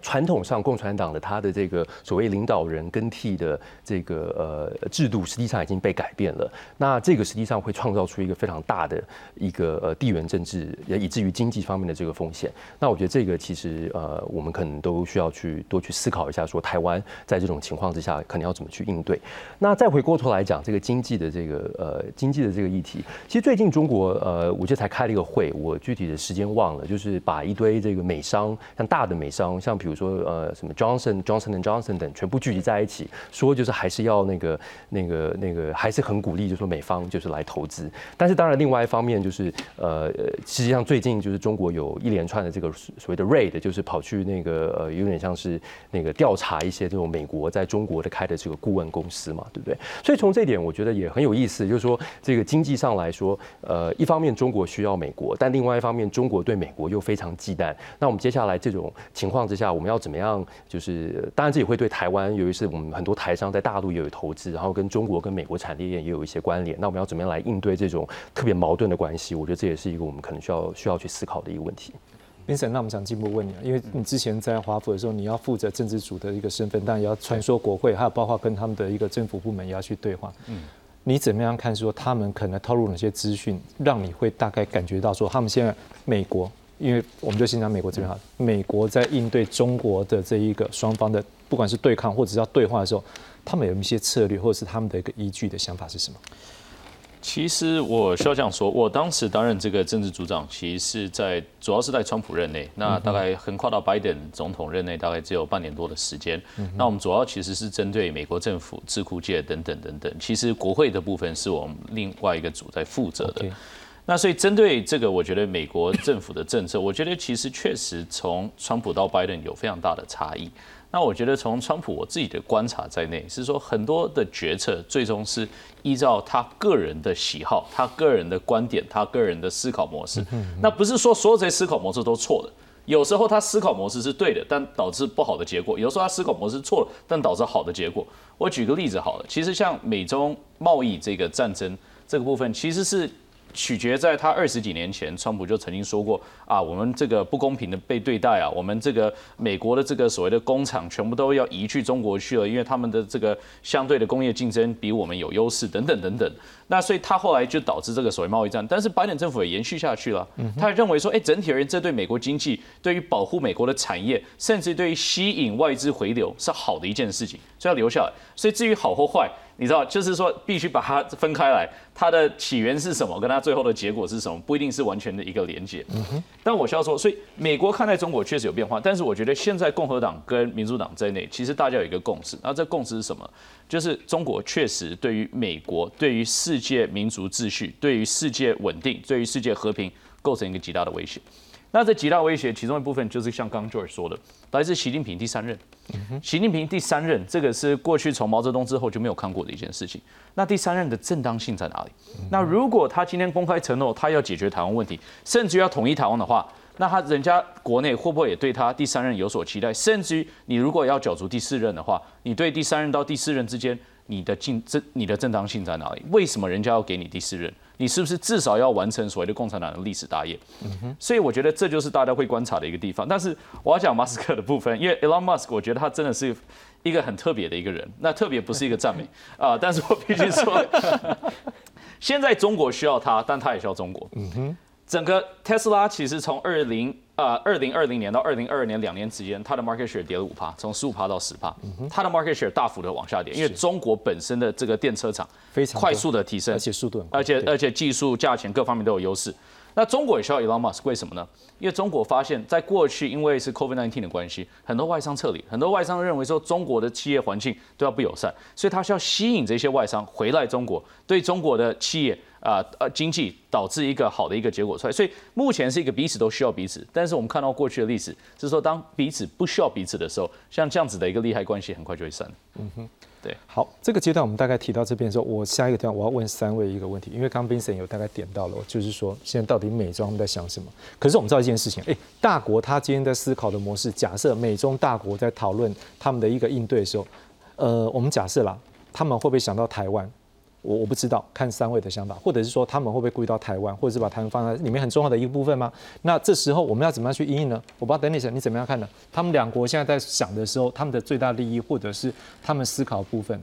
传统上，共产党的他的这个所谓领导人更替的这个呃制度，实际上已经被改变了。那这个实际上会创造出一个非常大的一个呃地缘政治，也以至于经济方面的这个风险。那我觉得这个其实呃我们可能都需要去多去思考一下，说台湾在这种情况之下，可能要怎么去应对。那再回过头来讲这个经济的这个呃经济的这个议题，其实最近中国呃我觉得才开了一个会，我具体的时间忘了，就是把一堆这个美商，像大的美商，像像比如说呃什么 Johnson Johnson and Johnson 等全部聚集在一起，说就是还是要那个那个那个还是很鼓励，就说美方就是来投资。但是当然另外一方面就是呃实际上最近就是中国有一连串的这个所谓的 raid，就是跑去那个呃有点像是那个调查一些这种美国在中国的开的这个顾问公司嘛，对不对？所以从这点我觉得也很有意思，就是说这个经济上来说，呃一方面中国需要美国，但另外一方面中国对美国又非常忌惮。那我们接下来这种情况之下，我们要怎么样？就是当然这也会对台湾，由于是我们很多台商在大陆也有投资，然后跟中国跟美国产业链也有一些关联。那我们要怎么样来应对这种特别矛盾的关系？我觉得这也是一个我们可能需要需要去思考的一个问题。Vincent，那我们想进一步问你啊，因为你之前在华府的时候，你要负责政治组的一个身份，但也要穿梭国会，还有包括跟他们的一个政府部门也要去对话。嗯，你怎么样看说他们可能透露哪些资讯，让你会大概感觉到说他们现在美国，因为我们就先讲美国这边哈，美国在应对中国的这一个双方的不管是对抗或者是要对话的时候，他们有一些策略或者是他们的一个依据的想法是什么？其实我需要这样说，我当时担任这个政治组长，其实是在主要是在川普任内，那大概横跨到拜登总统任内，大概只有半年多的时间。那我们主要其实是针对美国政府、智库界等等等等。其实国会的部分是我们另外一个组在负责的。那所以针对这个，我觉得美国政府的政策，我觉得其实确实从川普到拜登有非常大的差异。那我觉得从川普我自己的观察在内，是说很多的决策最终是依照他个人的喜好、他个人的观点、他个人的思考模式。那不是说所有这些思考模式都错的，有时候他思考模式是对的，但导致不好的结果；有时候他思考模式错了，但导致好的结果。我举个例子好了，其实像美中贸易这个战争这个部分，其实是。取决在他二十几年前，川普就曾经说过啊，我们这个不公平的被对待啊，我们这个美国的这个所谓的工厂全部都要移去中国去了，因为他们的这个相对的工业竞争比我们有优势等等等等。那所以他后来就导致这个所谓贸易战，但是拜登政府也延续下去了。他认为说，哎，整体而言，这对美国经济、对于保护美国的产业，甚至对于吸引外资回流是好的一件事情，所以要留下来。所以至于好或坏。你知道，就是说必须把它分开来，它的起源是什么，跟它最后的结果是什么，不一定是完全的一个连接。但我需要说，所以美国看待中国确实有变化，但是我觉得现在共和党跟民主党在内，其实大家有一个共识。那这共识是什么？就是中国确实对于美国、对于世界民族秩序、对于世界稳定、对于世界和平构成一个极大的威胁。那这几大威胁，其中一部分就是像刚 George 说的，来自习近平第三任。习近平第三任，这个是过去从毛泽东之后就没有看过的一件事情。那第三任的正当性在哪里？那如果他今天公开承诺他要解决台湾问题，甚至要统一台湾的话，那他人家国内会不会也对他第三任有所期待？甚至于你如果要角逐第四任的话，你对第三任到第四任之间，你的正正你的正当性在哪里？为什么人家要给你第四任？你是不是至少要完成所谓的共产党的历史大业？所以我觉得这就是大家会观察的一个地方。但是我要讲马斯克的部分，因为 Elon Musk，我觉得他真的是一个很特别的一个人。那特别不是一个赞美啊，但是我必须说，现在中国需要他，但他也需要中国。嗯哼整个特斯拉其实从二零。呃，二零二零年到二零二二年两年之间，它的 market share 跌了五趴，从十五趴到十趴，它的 market share 大幅的往下跌，因为中国本身的这个电车厂非常快速的提升，而且速度，而且而且技术、价钱各方面都有优势。那中国也需要 Elon Musk，为什么呢？因为中国发现，在过去因为是 COVID-19 的关系，很多外商撤离，很多外商认为说中国的企业环境都要不友善，所以他需要吸引这些外商回来中国，对中国的企业啊呃经济导致一个好的一个结果出来。所以目前是一个彼此都需要彼此，但是我们看到过去的历史，是说当彼此不需要彼此的时候，像这样子的一个利害关系很快就会散。嗯哼。对，好，这个阶段我们大概提到这边的时候，我下一个阶段我要问三位一个问题，因为刚 Vincent 有大概点到了，就是说现在到底美中在想什么？可是我们知道一件事情，哎，大国他今天在思考的模式，假设美中大国在讨论他们的一个应对的时候，呃，我们假设啦，他们会不会想到台湾？我我不知道，看三位的想法，或者是说他们会不会顾虑到台湾，或者是把台湾放在里面很重要的一个部分吗？那这时候我们要怎么样去应呢？我不知道 Dennis 你怎么样看呢？他们两国现在在想的时候，他们的最大利益，或者是他们思考部分，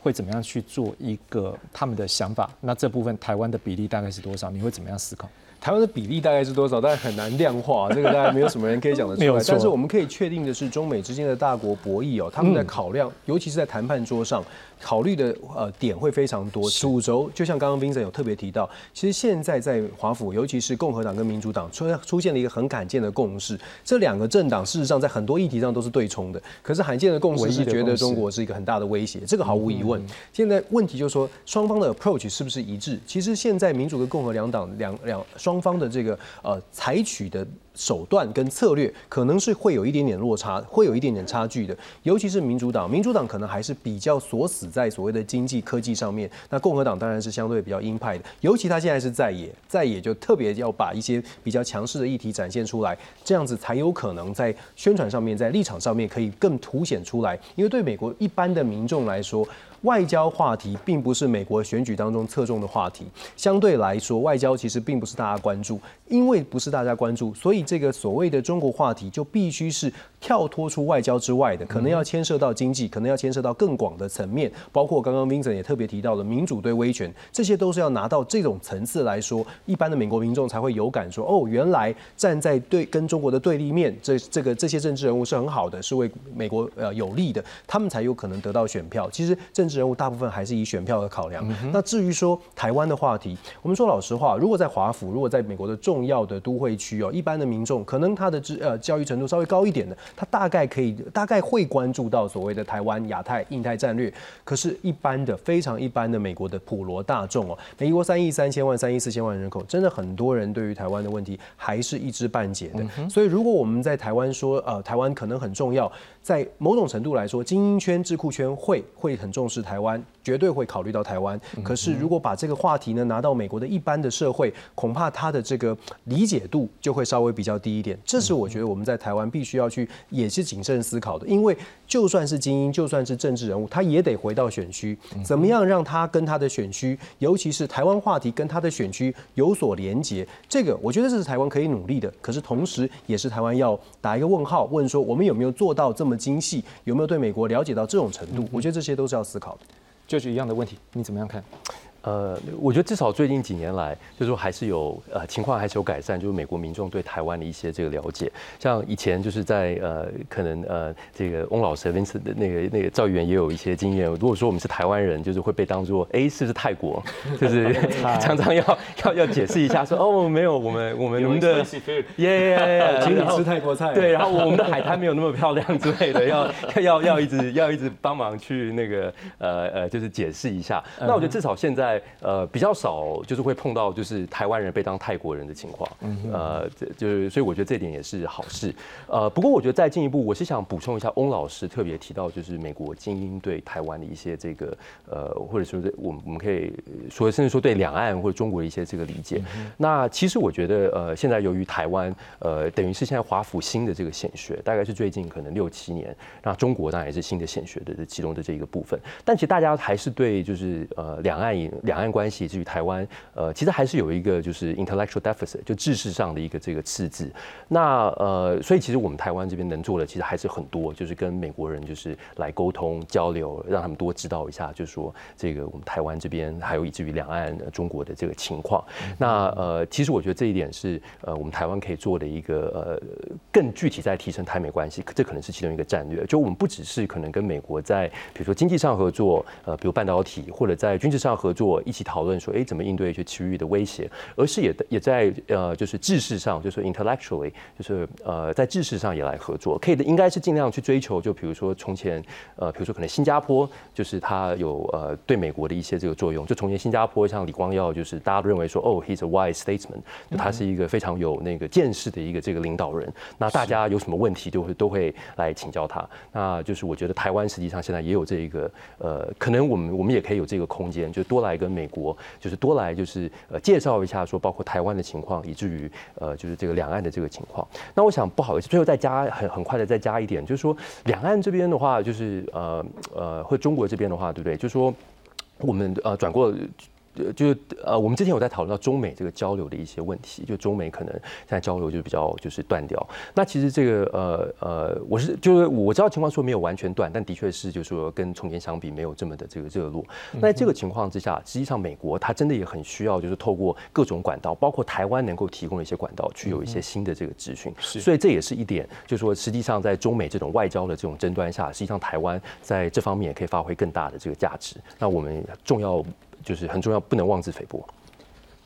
会怎么样去做一个他们的想法？那这部分台湾的比例大概是多少？你会怎么样思考？台湾的比例大概是多少？但很难量化，这个大概没有什么人可以讲得出来。但是我们可以确定的是，中美之间的大国博弈哦，他们在考量，尤其是在谈判桌上。考虑的呃点会非常多，主轴就像刚刚 Vincent 有特别提到，其实现在在华府，尤其是共和党跟民主党出出现了一个很罕见的共识，这两个政党事实上在很多议题上都是对冲的，可是罕见的共识是觉得中国是一个很大的威胁，这个毫无疑问。现在问题就是说双方的 approach 是不是一致？其实现在民主跟共和两党两两双双方的这个呃采取的。手段跟策略可能是会有一点点落差，会有一点点差距的。尤其是民主党，民主党可能还是比较锁死在所谓的经济科技上面。那共和党当然是相对比较鹰派的，尤其他现在是在野，在野就特别要把一些比较强势的议题展现出来，这样子才有可能在宣传上面、在立场上面可以更凸显出来。因为对美国一般的民众来说，外交话题并不是美国选举当中侧重的话题，相对来说，外交其实并不是大家关注，因为不是大家关注，所以这个所谓的中国话题就必须是跳脱出外交之外的，可能要牵涉到经济，可能要牵涉到更广的层面，包括刚刚 Vincent 也特别提到的民主对威权，这些都是要拿到这种层次来说，一般的美国民众才会有感说，哦，原来站在对跟中国的对立面，这这个这些政治人物是很好的，是为美国呃有利的，他们才有可能得到选票。其实政治人物大部分还是以选票的考量。那至于说台湾的话题，我们说老实话，如果在华府，如果在美国的重要的都会区哦，一般的民众可能他的知呃教育程度稍微高一点的，他大概可以大概会关注到所谓的台湾、亚太、印太战略。可是，一般的非常一般的美国的普罗大众哦，美国三亿三千万、三亿四千万人口，真的很多人对于台湾的问题还是一知半解的。所以，如果我们在台湾说呃台湾可能很重要，在某种程度来说，精英圈、智库圈会会很重视台湾。绝对会考虑到台湾，可是如果把这个话题呢拿到美国的一般的社会，恐怕他的这个理解度就会稍微比较低一点。这是我觉得我们在台湾必须要去也是谨慎思考的，因为就算是精英，就算是政治人物，他也得回到选区，怎么样让他跟他的选区，尤其是台湾话题跟他的选区有所连结？这个我觉得这是台湾可以努力的，可是同时也是台湾要打一个问号，问说我们有没有做到这么精细，有没有对美国了解到这种程度？我觉得这些都是要思考的。就是一样的问题，你怎么样看？呃，我觉得至少最近几年来，就是说还是有呃情况还是有改善，就是美国民众对台湾的一些这个了解。像以前就是在呃可能呃这个翁老师、林次的那个那个赵议员也有一些经验。如果说我们是台湾人，就是会被当做哎是不是泰国，就是 常常要要要解释一下说哦没有我们我们我们的耶，请你吃泰国菜。对，然后我们的海滩没有那么漂亮之类的，要要要一直要一直帮忙去那个呃呃就是解释一下。那我觉得至少现在。呃，比较少就是会碰到就是台湾人被当泰国人的情况，呃，这就是所以我觉得这点也是好事。呃，不过我觉得再进一步，我是想补充一下，翁老师特别提到就是美国精英对台湾的一些这个呃，或者说我们我们可以说甚至说对两岸或者中国的一些这个理解。那其实我觉得呃，现在由于台湾呃，等于是现在华府新的这个显学，大概是最近可能六七年，那中国当然也是新的显学的这其中的这一个部分。但其实大家还是对就是呃两岸以两岸关系至于台湾，呃，其实还是有一个就是 intellectual deficit，就知识上的一个这个赤字。那呃，所以其实我们台湾这边能做的其实还是很多，就是跟美国人就是来沟通交流，让他们多知道一下，就是说这个我们台湾这边还有以至于两岸中国的这个情况。那呃，其实我觉得这一点是呃我们台湾可以做的一个呃更具体在提升台美关系，这可能是其中一个战略。就我们不只是可能跟美国在比如说经济上合作，呃，比如半导体或者在军事上合作。我一起讨论说，哎，怎么应对一些区域的威胁？而是也也在呃，就是知识上，就是 intellectually，就是呃，在知识上也来合作。可以的，应该是尽量去追求。就比如说从前，呃，比如说可能新加坡，就是它有呃对美国的一些这个作用。就从前新加坡，像李光耀，就是大家都认为说，哦，he's a wise statesman，就他是一个非常有那个见识的一个这个领导人。那大家有什么问题，就会都会来请教他。那就是我觉得台湾实际上现在也有这一个呃，可能我们我们也可以有这个空间，就多来跟美。国就是多来就是呃介绍一下说包括台湾的情况，以至于呃就是这个两岸的这个情况。那我想不好意思，最后再加很很快的再加一点，就是说两岸这边的话，就是呃呃或中国这边的话，对不对？就是说我们呃转过。呃，就是呃，我们之前有在讨论到中美这个交流的一些问题，就中美可能现在交流就比较就是断掉。那其实这个呃呃，我是就是我知道情况说没有完全断，但的确是就是说跟从前相比没有这么的这个热络。那在这个情况之下，实际上美国它真的也很需要就是透过各种管道，包括台湾能够提供的一些管道，去有一些新的这个资讯。所以这也是一点，就是说实际上在中美这种外交的这种争端下，实际上台湾在这方面也可以发挥更大的这个价值。那我们重要。就是很重要，不能妄自菲薄。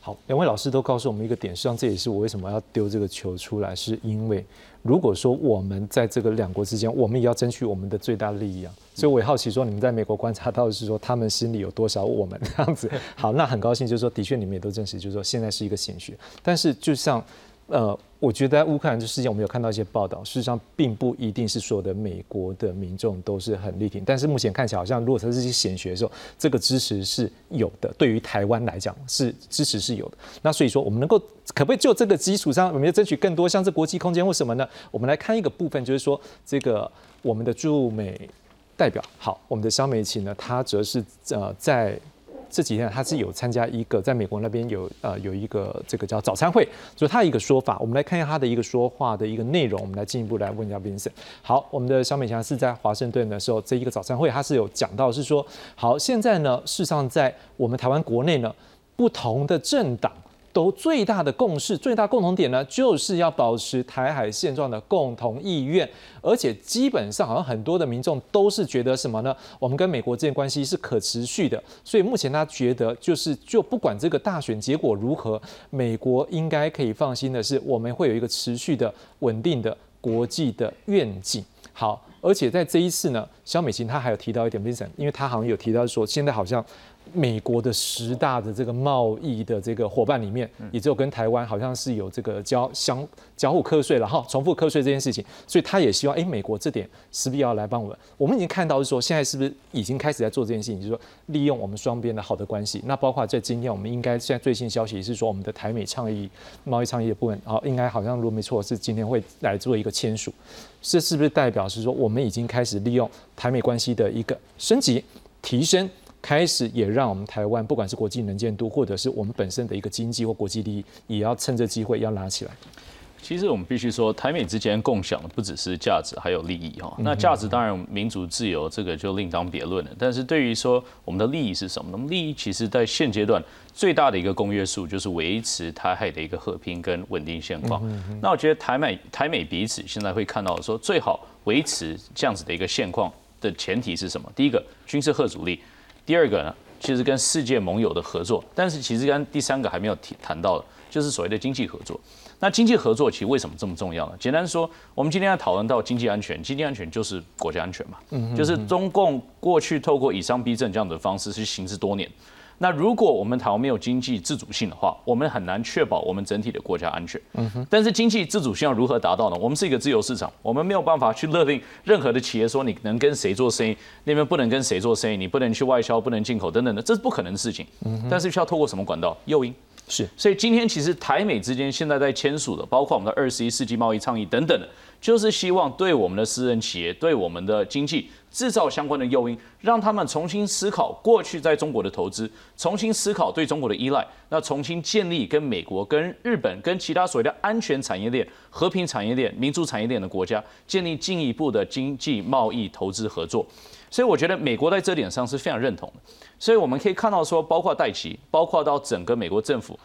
好，两位老师都告诉我们一个点，实际上这也是我为什么要丢这个球出来，是因为如果说我们在这个两国之间，我们也要争取我们的最大利益啊。所以我也好奇说，你们在美国观察到的是说，他们心里有多少我们这样子？好，那很高兴，就是说，的确你们也都证实，就是说，现在是一个险学。但是就像。呃，我觉得在乌克兰这事件，我们有看到一些报道，事实上并不一定是所有的美国的民众都是很力挺，但是目前看起来好像，如果他是些显学的时候，这个支持是有的。对于台湾来讲，是支持是有的。那所以说，我们能够可不可以就这个基础上，我们要争取更多像这国际空间或什么呢？我们来看一个部分，就是说这个我们的驻美代表，好，我们的肖美琴呢，她则是呃在。这几天他是有参加一个在美国那边有呃有一个这个叫早餐会，所以他一个说法，我们来看一下他的一个说话的一个内容，我们来进一步来问一下 Vincent。好，我们的小美强是在华盛顿的时候，这一个早餐会他是有讲到是说，好，现在呢，事实上在我们台湾国内呢，不同的政党。都最大的共识、最大共同点呢，就是要保持台海现状的共同意愿，而且基本上好像很多的民众都是觉得什么呢？我们跟美国之间关系是可持续的，所以目前他觉得就是就不管这个大选结果如何，美国应该可以放心的是，我们会有一个持续的稳定的国际的愿景。好，而且在这一次呢，小美琴她还有提到一点非常因为她好像有提到说，现在好像。美国的十大的这个贸易的这个伙伴里面，也只有跟台湾好像是有这个交相交互课税了哈，重复课税这件事情，所以他也希望，哎，美国这点势必要来帮我们？我们已经看到是说，现在是不是已经开始在做这件事情，就是说利用我们双边的好的关系。那包括在今天，我们应该现在最新消息是说，我们的台美倡议贸易倡议的部分，好，应该好像如果没错是今天会来做一个签署，这是不是代表是说，我们已经开始利用台美关系的一个升级提升？开始也让我们台湾，不管是国际能见度，或者是我们本身的一个经济或国际利益，也要趁这机会要拿起来。其实我们必须说，台美之间共享的不只是价值，还有利益哈。那价值当然民主自由这个就另当别论了。但是对于说我们的利益是什么？那么利益其实在现阶段最大的一个公约数就是维持台海的一个和平跟稳定现况。那我觉得台美台美彼此现在会看到说，最好维持这样子的一个现况的前提是什么？第一个军事核主力。第二个呢，其实跟世界盟友的合作，但是其实跟第三个还没有提谈到的，就是所谓的经济合作。那经济合作其实为什么这么重要呢？简单说，我们今天要讨论到经济安全，经济安全就是国家安全嘛，就是中共过去透过以商逼政这样的方式去行之多年。那如果我们台湾没有经济自主性的话，我们很难确保我们整体的国家安全。嗯哼。但是经济自主性要如何达到呢？我们是一个自由市场，我们没有办法去勒令任何的企业说你能跟谁做生意，那边不能跟谁做生意，你不能去外销，不能进口等等的，这是不可能的事情。嗯但是需要透过什么管道？诱因。是。所以今天其实台美之间现在在签署的，包括我们的二十一世纪贸易倡议等等的，就是希望对我们的私人企业，对我们的经济。制造相关的诱因，让他们重新思考过去在中国的投资，重新思考对中国的依赖，那重新建立跟美国、跟日本、跟其他所谓的安全产业链、和平产业链、民主产业链的国家建立进一步的经济贸易投资合作。所以我觉得美国在这点上是非常认同的。所以我们可以看到说，包括戴奇，包括到整个美国政府。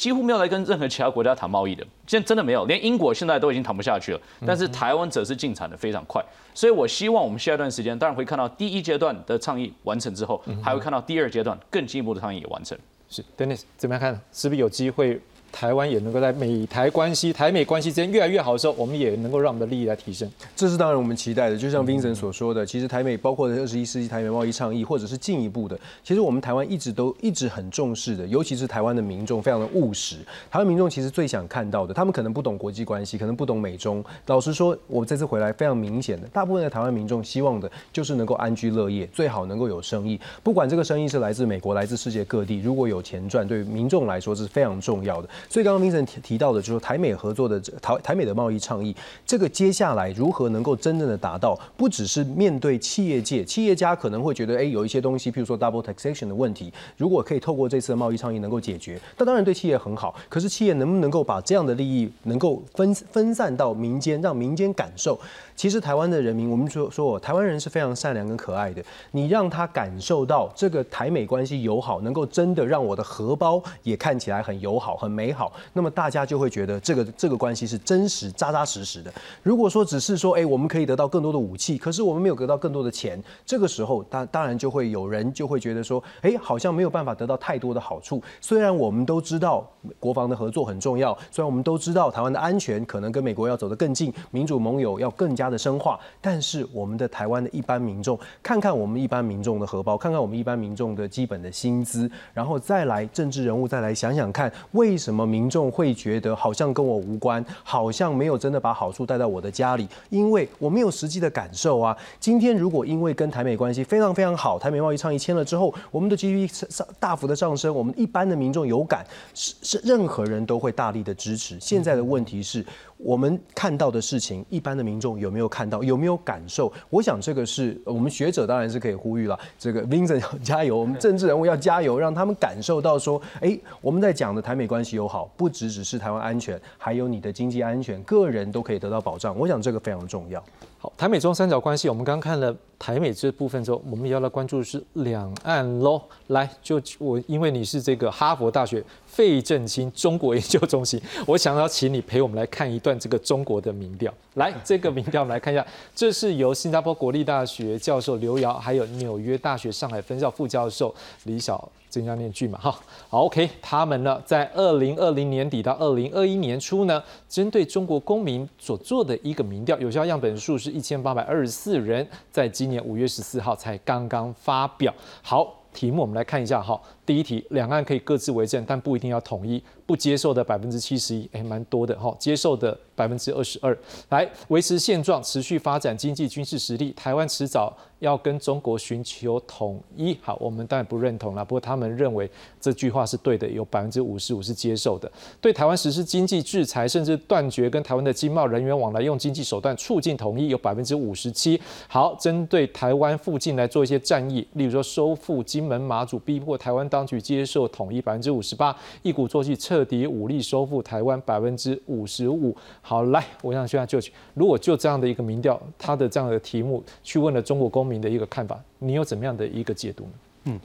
几乎没有来跟任何其他国家谈贸易的，现在真的没有，连英国现在都已经谈不下去了。但是台湾则是进展的非常快，所以我希望我们下一段时间，当然会看到第一阶段的倡议完成之后，还会看到第二阶段更进一步的倡议也完成。是，Dennis 怎么样看？是不是有机会？台湾也能够在美台关系、台美关系之间越来越好的时候，我们也能够让我们的利益来提升。这是当然我们期待的。就像 Vincent 所说的，其实台美包括二十一世纪台美贸易倡议，或者是进一步的，其实我们台湾一直都一直很重视的。尤其是台湾的民众非常的务实，台湾民众其实最想看到的，他们可能不懂国际关系，可能不懂美中。老实说，我这次回来非常明显的，大部分的台湾民众希望的就是能够安居乐业，最好能够有生意。不管这个生意是来自美国，来自世界各地，如果有钱赚，对于民众来说是非常重要的。所以刚刚民进党提提到的，就是台美合作的台台美的贸易倡议，这个接下来如何能够真正的达到，不只是面对企业界，企业家可能会觉得，哎，有一些东西，譬如说 double taxation 的问题，如果可以透过这次的贸易倡议能够解决，那当然对企业很好。可是企业能不能够把这样的利益能够分分散到民间，让民间感受？其实台湾的人民，我们说说，台湾人是非常善良跟可爱的。你让他感受到这个台美关系友好，能够真的让我的荷包也看起来很友好、很美好，那么大家就会觉得这个这个关系是真实、扎扎实实的。如果说只是说，哎，我们可以得到更多的武器，可是我们没有得到更多的钱，这个时候，当当然就会有人就会觉得说，哎，好像没有办法得到太多的好处。虽然我们都知道国防的合作很重要，虽然我们都知道台湾的安全可能跟美国要走得更近，民主盟友要更加。的深化，但是我们的台湾的一般民众，看看我们一般民众的荷包，看看我们一般民众的基本的薪资，然后再来政治人物再来想想看，为什么民众会觉得好像跟我无关，好像没有真的把好处带到我的家里，因为我没有实际的感受啊。今天如果因为跟台美关系非常非常好，台美贸易倡议签了之后，我们的 GDP 上大幅的上升，我们一般的民众有感，是是任何人都会大力的支持。现在的问题是。我们看到的事情，一般的民众有没有看到？有没有感受？我想这个是我们学者当然是可以呼吁了。这个 Vincent 要加油，我们政治人物要加油，让他们感受到说，哎，我们在讲的台美关系友好，不只只是台湾安全，还有你的经济安全，个人都可以得到保障。我想这个非常重要。好，台美中三角关系，我们刚看了台美这部分之后，我们也要来关注的是两岸喽。来，就我因为你是这个哈佛大学。费正清中国研究中心，我想要请你陪我们来看一段这个中国的民调。来，这个民调我们来看一下，这是由新加坡国立大学教授刘瑶，还有纽约大学上海分校副教授李晓增加念句嘛？哈，好，OK，他们呢在二零二零年底到二零二一年初呢，针对中国公民所做的一个民调，有效样本数是一千八百二十四人，在今年五月十四号才刚刚发表。好。题目我们来看一下哈，第一题，两岸可以各自为政，但不一定要统一。不接受的百分之七十一，哎，蛮多的哈。接受的百分之二十二，来维持现状，持续发展经济、军事实力。台湾迟早要跟中国寻求统一。好，我们当然不认同了，不过他们认为这句话是对的，有百分之五十五是接受的。对台湾实施经济制裁，甚至断绝跟台湾的经贸人员往来，用经济手段促进统一，有百分之五十七。好，针对台湾附近来做一些战役，例如说收复金门、马祖，逼迫台湾到当局接受统一，百分之五十八。一鼓作气。彻底武力收复台湾百分之五十五。好，来，我想现在就如果就这样的一个民调，他的这样的题目去问了中国公民的一个看法，你有怎么样的一个解读呢？嗯。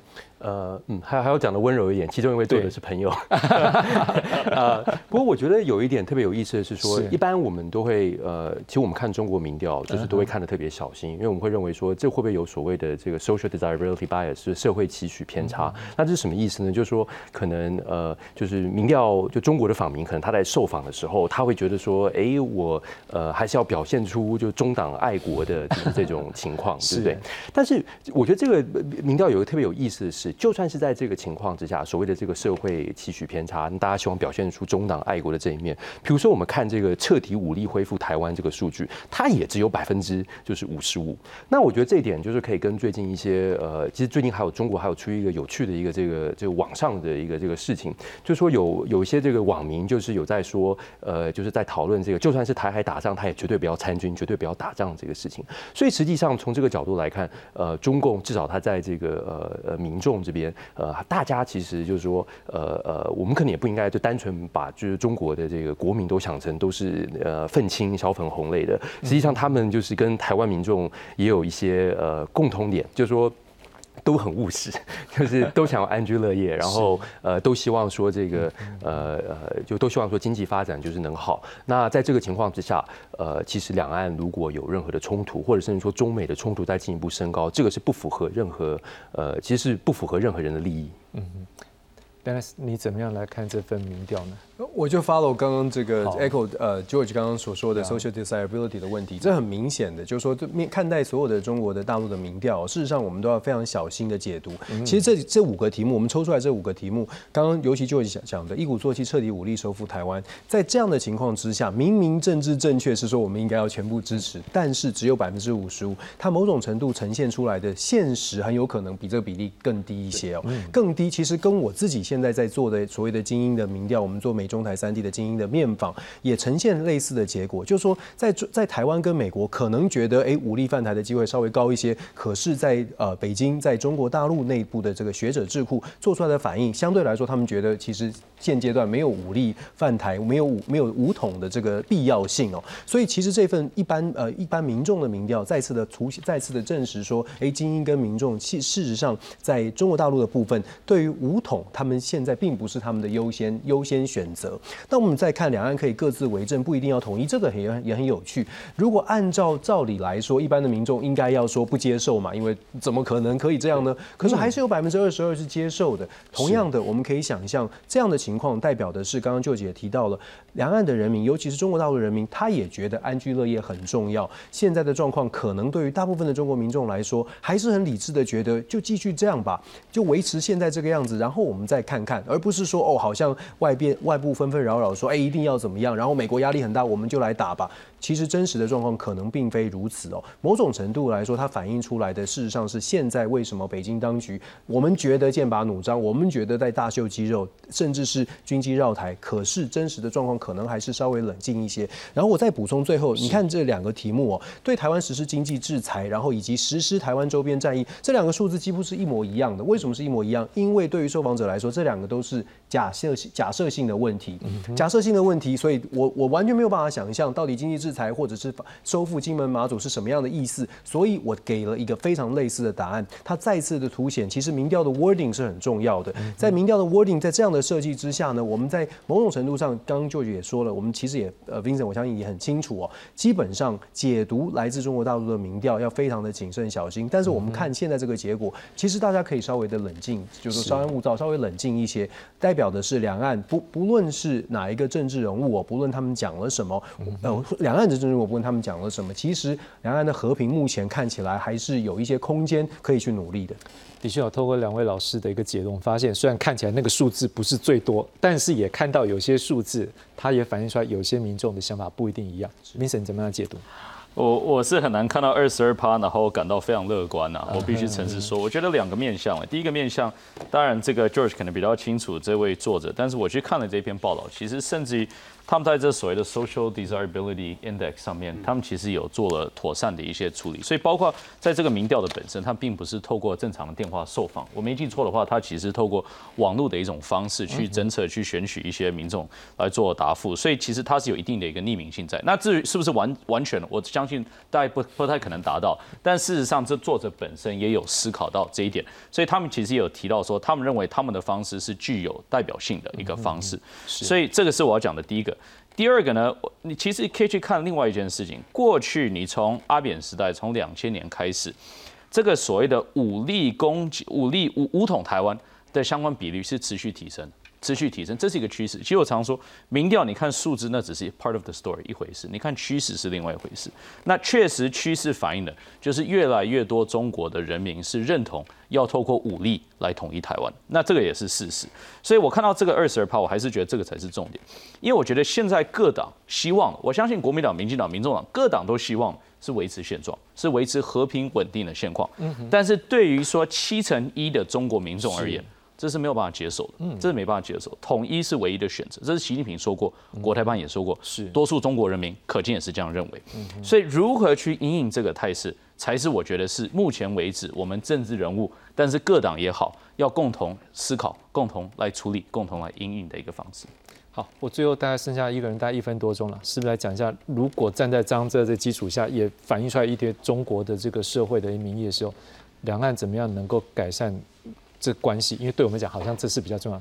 呃嗯，还还要讲的温柔一点，其中一位做的是朋友。呃，不过我觉得有一点特别有意思的是说，一般我们都会呃，其实我们看中国民调，就是都会看的特别小心，因为我们会认为说，这会不会有所谓的这个 social desirability bias，是社会期许偏差？那这是什么意思呢？就是说，可能呃，就是民调就中国的访民，可能他在受访的时候，他会觉得说，哎，我呃还是要表现出就中党爱国的就是这种情况，对不对？但是我觉得这个民调有一个特别有意思的是。就算是在这个情况之下，所谓的这个社会期许偏差，大家希望表现出中党爱国的这一面。比如说，我们看这个彻底武力恢复台湾这个数据，它也只有百分之就是五十五。那我觉得这一点就是可以跟最近一些呃，其实最近还有中国还有出一个有趣的一个这个这个网上的一个这个事情，就是说有有一些这个网民就是有在说，呃，就是在讨论这个，就算是台海打仗，他也绝对不要参军，绝对不要打仗这个事情。所以实际上从这个角度来看，呃，中共至少他在这个呃呃民众。这边呃，大家其实就是说，呃呃，我们可能也不应该就单纯把就是中国的这个国民都想成都是呃愤青、小粉红类的。实际上，他们就是跟台湾民众也有一些呃共同点，就是说都很务实，就是都想要安居乐业，然后呃都希望说这个呃呃就都希望说经济发展就是能好。那在这个情况之下，呃，其实两岸如果有任何的冲突，或者甚至说中美的冲突再进一步升高，这个是不符合任何呃，其实是不符合任何人的利益。嗯哼，Dennis，你怎么样来看这份民调呢？我就 follow 刚刚这个 echo 呃 George 刚刚所说的 social desirability 的问题，这很明显的，就是说面看待所有的中国的大陆的民调，事实上我们都要非常小心的解读。其实这这五个题目，我们抽出来这五个题目，刚刚尤其 George 讲讲的，一鼓作气彻底武力收复台湾，在这样的情况之下，明明政治正确是说我们应该要全部支持，但是只有百分之五十五，它某种程度呈现出来的现实很有可能比这个比例更低一些哦，更低。其实跟我自己现在在做的所谓的精英的民调，我们做美。中台三地的精英的面访，也呈现类似的结果，就是说在在台湾跟美国可能觉得哎武力犯台的机会稍微高一些，可是在呃北京在中国大陆内部的这个学者智库做出来的反应，相对来说他们觉得其实现阶段没有武力犯台，没有武没有武统的这个必要性哦，所以其实这份一般呃一般民众的民调再次的凸再次的证实说，哎精英跟民众其事实上在中国大陆的部分对于武统他们现在并不是他们的优先优先选择。那我们再看两岸可以各自为政，不一定要统一，这个也也很有趣。如果按照照理来说，一般的民众应该要说不接受嘛，因为怎么可能可以这样呢？可是还是有百分之二十二是接受的。同样的，我们可以想象这样的情况，代表的是刚刚舅姐提到了两岸的人民，尤其是中国大陆人民，他也觉得安居乐业很重要。现在的状况可能对于大部分的中国民众来说，还是很理智的，觉得就继续这样吧，就维持现在这个样子，然后我们再看看，而不是说哦，好像外边外部纷纷扰扰说，哎，一定要怎么样，然后美国压力很大，我们就来打吧。其实真实的状况可能并非如此哦。某种程度来说，它反映出来的事实上是现在为什么北京当局我们觉得剑拔弩张，我们觉得在大秀肌肉，甚至是军机绕台，可是真实的状况可能还是稍微冷静一些。然后我再补充最后，你看这两个题目哦，对台湾实施经济制裁，然后以及实施台湾周边战役，这两个数字几乎是一模一样的。为什么是一模一样？因为对于受访者来说，这两个都是假设假设性的问题，假设性的问题，所以我我完全没有办法想象到底经济制裁或者是收复金门马祖是什么样的意思，所以我给了一个非常类似的答案。它再次的凸显，其实民调的 wording 是很重要的。在民调的 wording 在这样的设计之下呢，我们在某种程度上，刚刚舅舅也说了，我们其实也呃，Vincent 我相信也很清楚哦。基本上解读来自中国大陆的民调要非常的谨慎小心。但是我们看现在这个结果，其实大家可以稍微的冷静，就是稍安勿躁，稍微冷静一些，代表的是两岸不不论是哪一个政治人物哦，不论他们讲了什么，呃，两岸的政治人物不论他们讲了什么，其实两岸的和平目前看起来还是有一些空间可以去努力的。的确，有透过两位老师的一个解读，发现虽然看起来那个数字不是最多，但是也看到有些数字，它也反映出来有些民众的想法不一定一样。Vincent 怎么样解读？我我是很难看到二十二趴，然后感到非常乐观呐。我必须诚实说，我觉得两个面向。第一个面向，当然这个 George 可能比较清楚这位作者，但是我去看了这篇报道，其实甚至于。他们在这所谓的 social desirability index 上面，他们其实有做了妥善的一些处理，所以包括在这个民调的本身，它并不是透过正常的电话受访。我没记错的话，它其实透过网络的一种方式去侦测、去选取一些民众来做答复，所以其实它是有一定的一个匿名性在。那至于是不是完完全，我相信大家不不太可能达到。但事实上，这作者本身也有思考到这一点，所以他们其实也有提到说，他们认为他们的方式是具有代表性的一个方式。所以这个是我要讲的第一个。第二个呢，你其实可以去看另外一件事情。过去你从阿扁时代，从两千年开始，这个所谓的武力攻击、武力武武统台湾的相关比率是持续提升。持续提升，这是一个趋势。其实我常说，民调你看数字那只是 part of the story 一回事，你看趋势是另外一回事。那确实趋势反映的就是越来越多中国的人民是认同要透过武力来统一台湾，那这个也是事实。所以我看到这个二十二趴，我还是觉得这个才是重点，因为我觉得现在各党希望，我相信国民党、民进党、民众党各党都希望是维持现状，是维持和平稳定的现况。嗯，但是对于说七成一的中国民众而言，这是没有办法接受的，嗯这是没办法接受。统一是唯一的选择，这是习近平说过，国台办也说过，是多数中国人民可见也是这样认为。所以如何去引领这个态势，才是我觉得是目前为止我们政治人物，但是各党也好，要共同思考、共同来处理、共同来引领的一个方式。好，我最后大概剩下一个人，大概一分多钟了，是不是来讲一下，如果站在张这的基础下，也反映出来一些中国的这个社会的民意的时候，两岸怎么样能够改善？这关系，因为对我们讲，好像这是比较重要。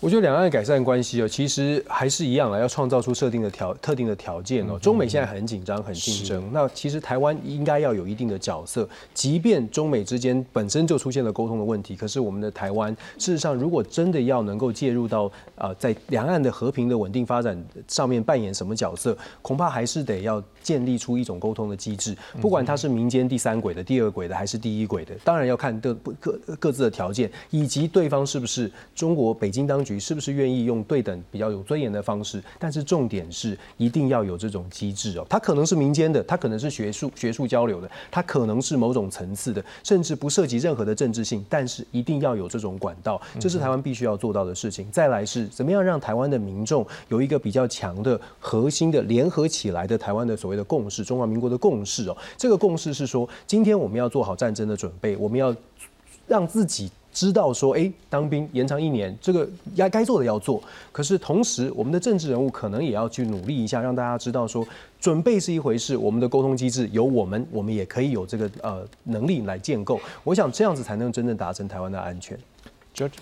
我觉得两岸改善关系哦，其实还是一样啊，要创造出设定的条特定的条件哦。中美现在很紧张，很竞争，那其实台湾应该要有一定的角色。即便中美之间本身就出现了沟通的问题，可是我们的台湾，事实上如果真的要能够介入到啊，在两岸的和平的稳定发展上面扮演什么角色，恐怕还是得要建立出一种沟通的机制。不管它是民间第三轨的、第二轨的，还是第一轨的，当然要看各各各自的条件，以及对方是不是中国。北京当局是不是愿意用对等、比较有尊严的方式，但是重点是一定要有这种机制哦。它可能是民间的，它可能是学术学术交流的，它可能是某种层次的，甚至不涉及任何的政治性，但是一定要有这种管道，这是台湾必须要做到的事情。再来是怎么样让台湾的民众有一个比较强的核心的联合起来的台湾的所谓的共识，中华民国的共识哦。这个共识是说，今天我们要做好战争的准备，我们要让自己。知道说，哎，当兵延长一年，这个该该做的要做。可是同时，我们的政治人物可能也要去努力一下，让大家知道说，准备是一回事，我们的沟通机制有我们，我们也可以有这个呃能力来建构。我想这样子才能真正达成台湾的安全。George。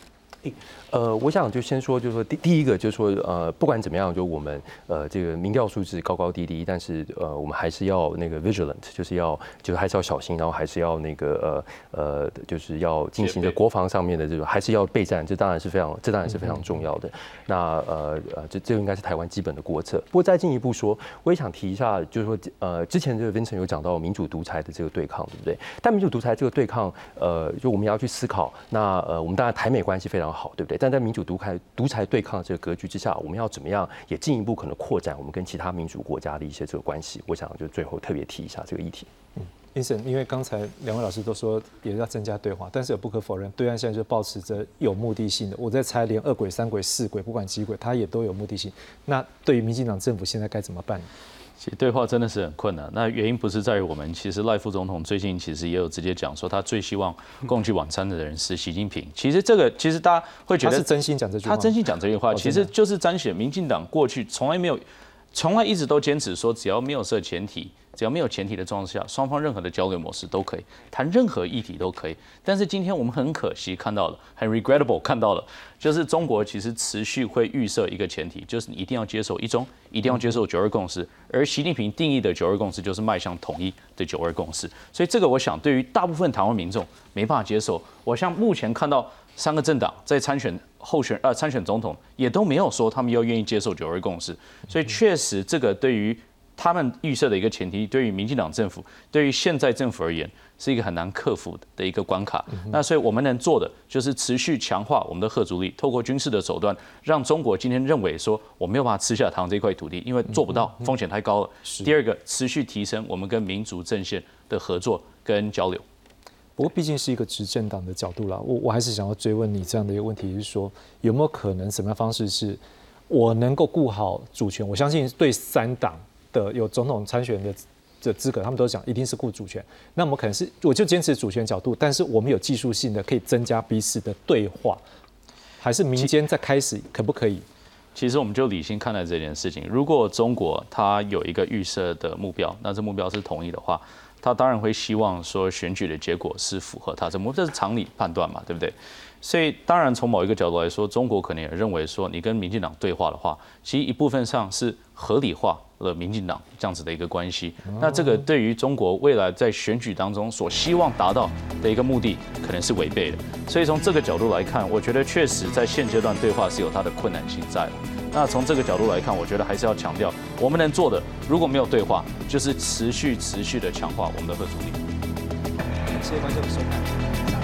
呃，我想就先说，就是说第第一个就是说，呃，不管怎么样，就我们呃这个民调数字高高低低，但是呃我们还是要那个 vigilant，就是要就是还是要小心，然后还是要那个呃呃就是要进行的国防上面的这种，还是要备战，这当然是非常这当然是非常重要的。那呃呃这这应该是台湾基本的国策。不过再进一步说，我也想提一下，就是说呃之前这个 Vincent 有讲到民主独裁的这个对抗，对不对？但民主独裁这个对抗，呃，就我们也要去思考。那呃我们当然台美关系非常。好，对不对？但在民主独裁独裁对抗的这个格局之下，我们要怎么样也进一步可能扩展我们跟其他民主国家的一些这个关系？我想就最后特别提一下这个议题。嗯，Vincent，因为刚才两位老师都说也要增加对话，但是也不可否认，对岸现在就保持着有目的性的。我在猜，连二轨、三轨、四轨，不管几轨，他也都有目的性。那对于民进党政府现在该怎么办？其实对话真的是很困难。那原因不是在于我们，其实赖副总统最近其实也有直接讲说，他最希望共聚晚餐的人是习近平。其实这个其实大家会觉得他是真心讲这句话，他真心讲这句话，其实就是彰显民进党过去从来没有，从来一直都坚持说，只要没有设前提。只要没有前提的状况下，双方任何的交流模式都可以谈任何议题都可以。但是今天我们很可惜看到了，很 regrettable 看到了，就是中国其实持续会预设一个前提，就是你一定要接受一中，一定要接受九二共识。而习近平定义的九二共识就是迈向统一的九二共识。所以这个我想对于大部分台湾民众没办法接受。我像目前看到三个政党在参选候选呃参选总统，也都没有说他们要愿意接受九二共识。所以确实这个对于。他们预设的一个前提，对于民进党政府，对于现在政府而言，是一个很难克服的一个关卡。那所以我们能做的，就是持续强化我们的核主力，透过军事的手段，让中国今天认为说我没有办法吃下台湾这块土地，因为做不到，风险太高了。第二个，持续提升我们跟民族阵线的合作跟交流。不过毕竟是一个执政党的角度啦，我我还是想要追问你这样的一个问题，是说有没有可能什么样方式是我能够顾好主权？我相信对三党。的有总统参选的的资格，他们都讲一定是顾主权。那我们可能是我就坚持主权角度，但是我们有技术性的可以增加彼此的对话，还是民间在开始可不可以？其实我们就理性看待这件事情。如果中国它有一个预设的目标，那这目标是同意的话，他当然会希望说选举的结果是符合他这目，这是常理判断嘛，对不对？所以当然从某一个角度来说，中国可能也认为说你跟民进党对话的话，其实一部分上是合理化。了民进党这样子的一个关系，那这个对于中国未来在选举当中所希望达到的一个目的，可能是违背的。所以从这个角度来看，我觉得确实在现阶段对话是有它的困难性在的。那从这个角度来看，我觉得还是要强调，我们能做的，如果没有对话，就是持续持续的强化我们的合作力。谢谢观众的收看。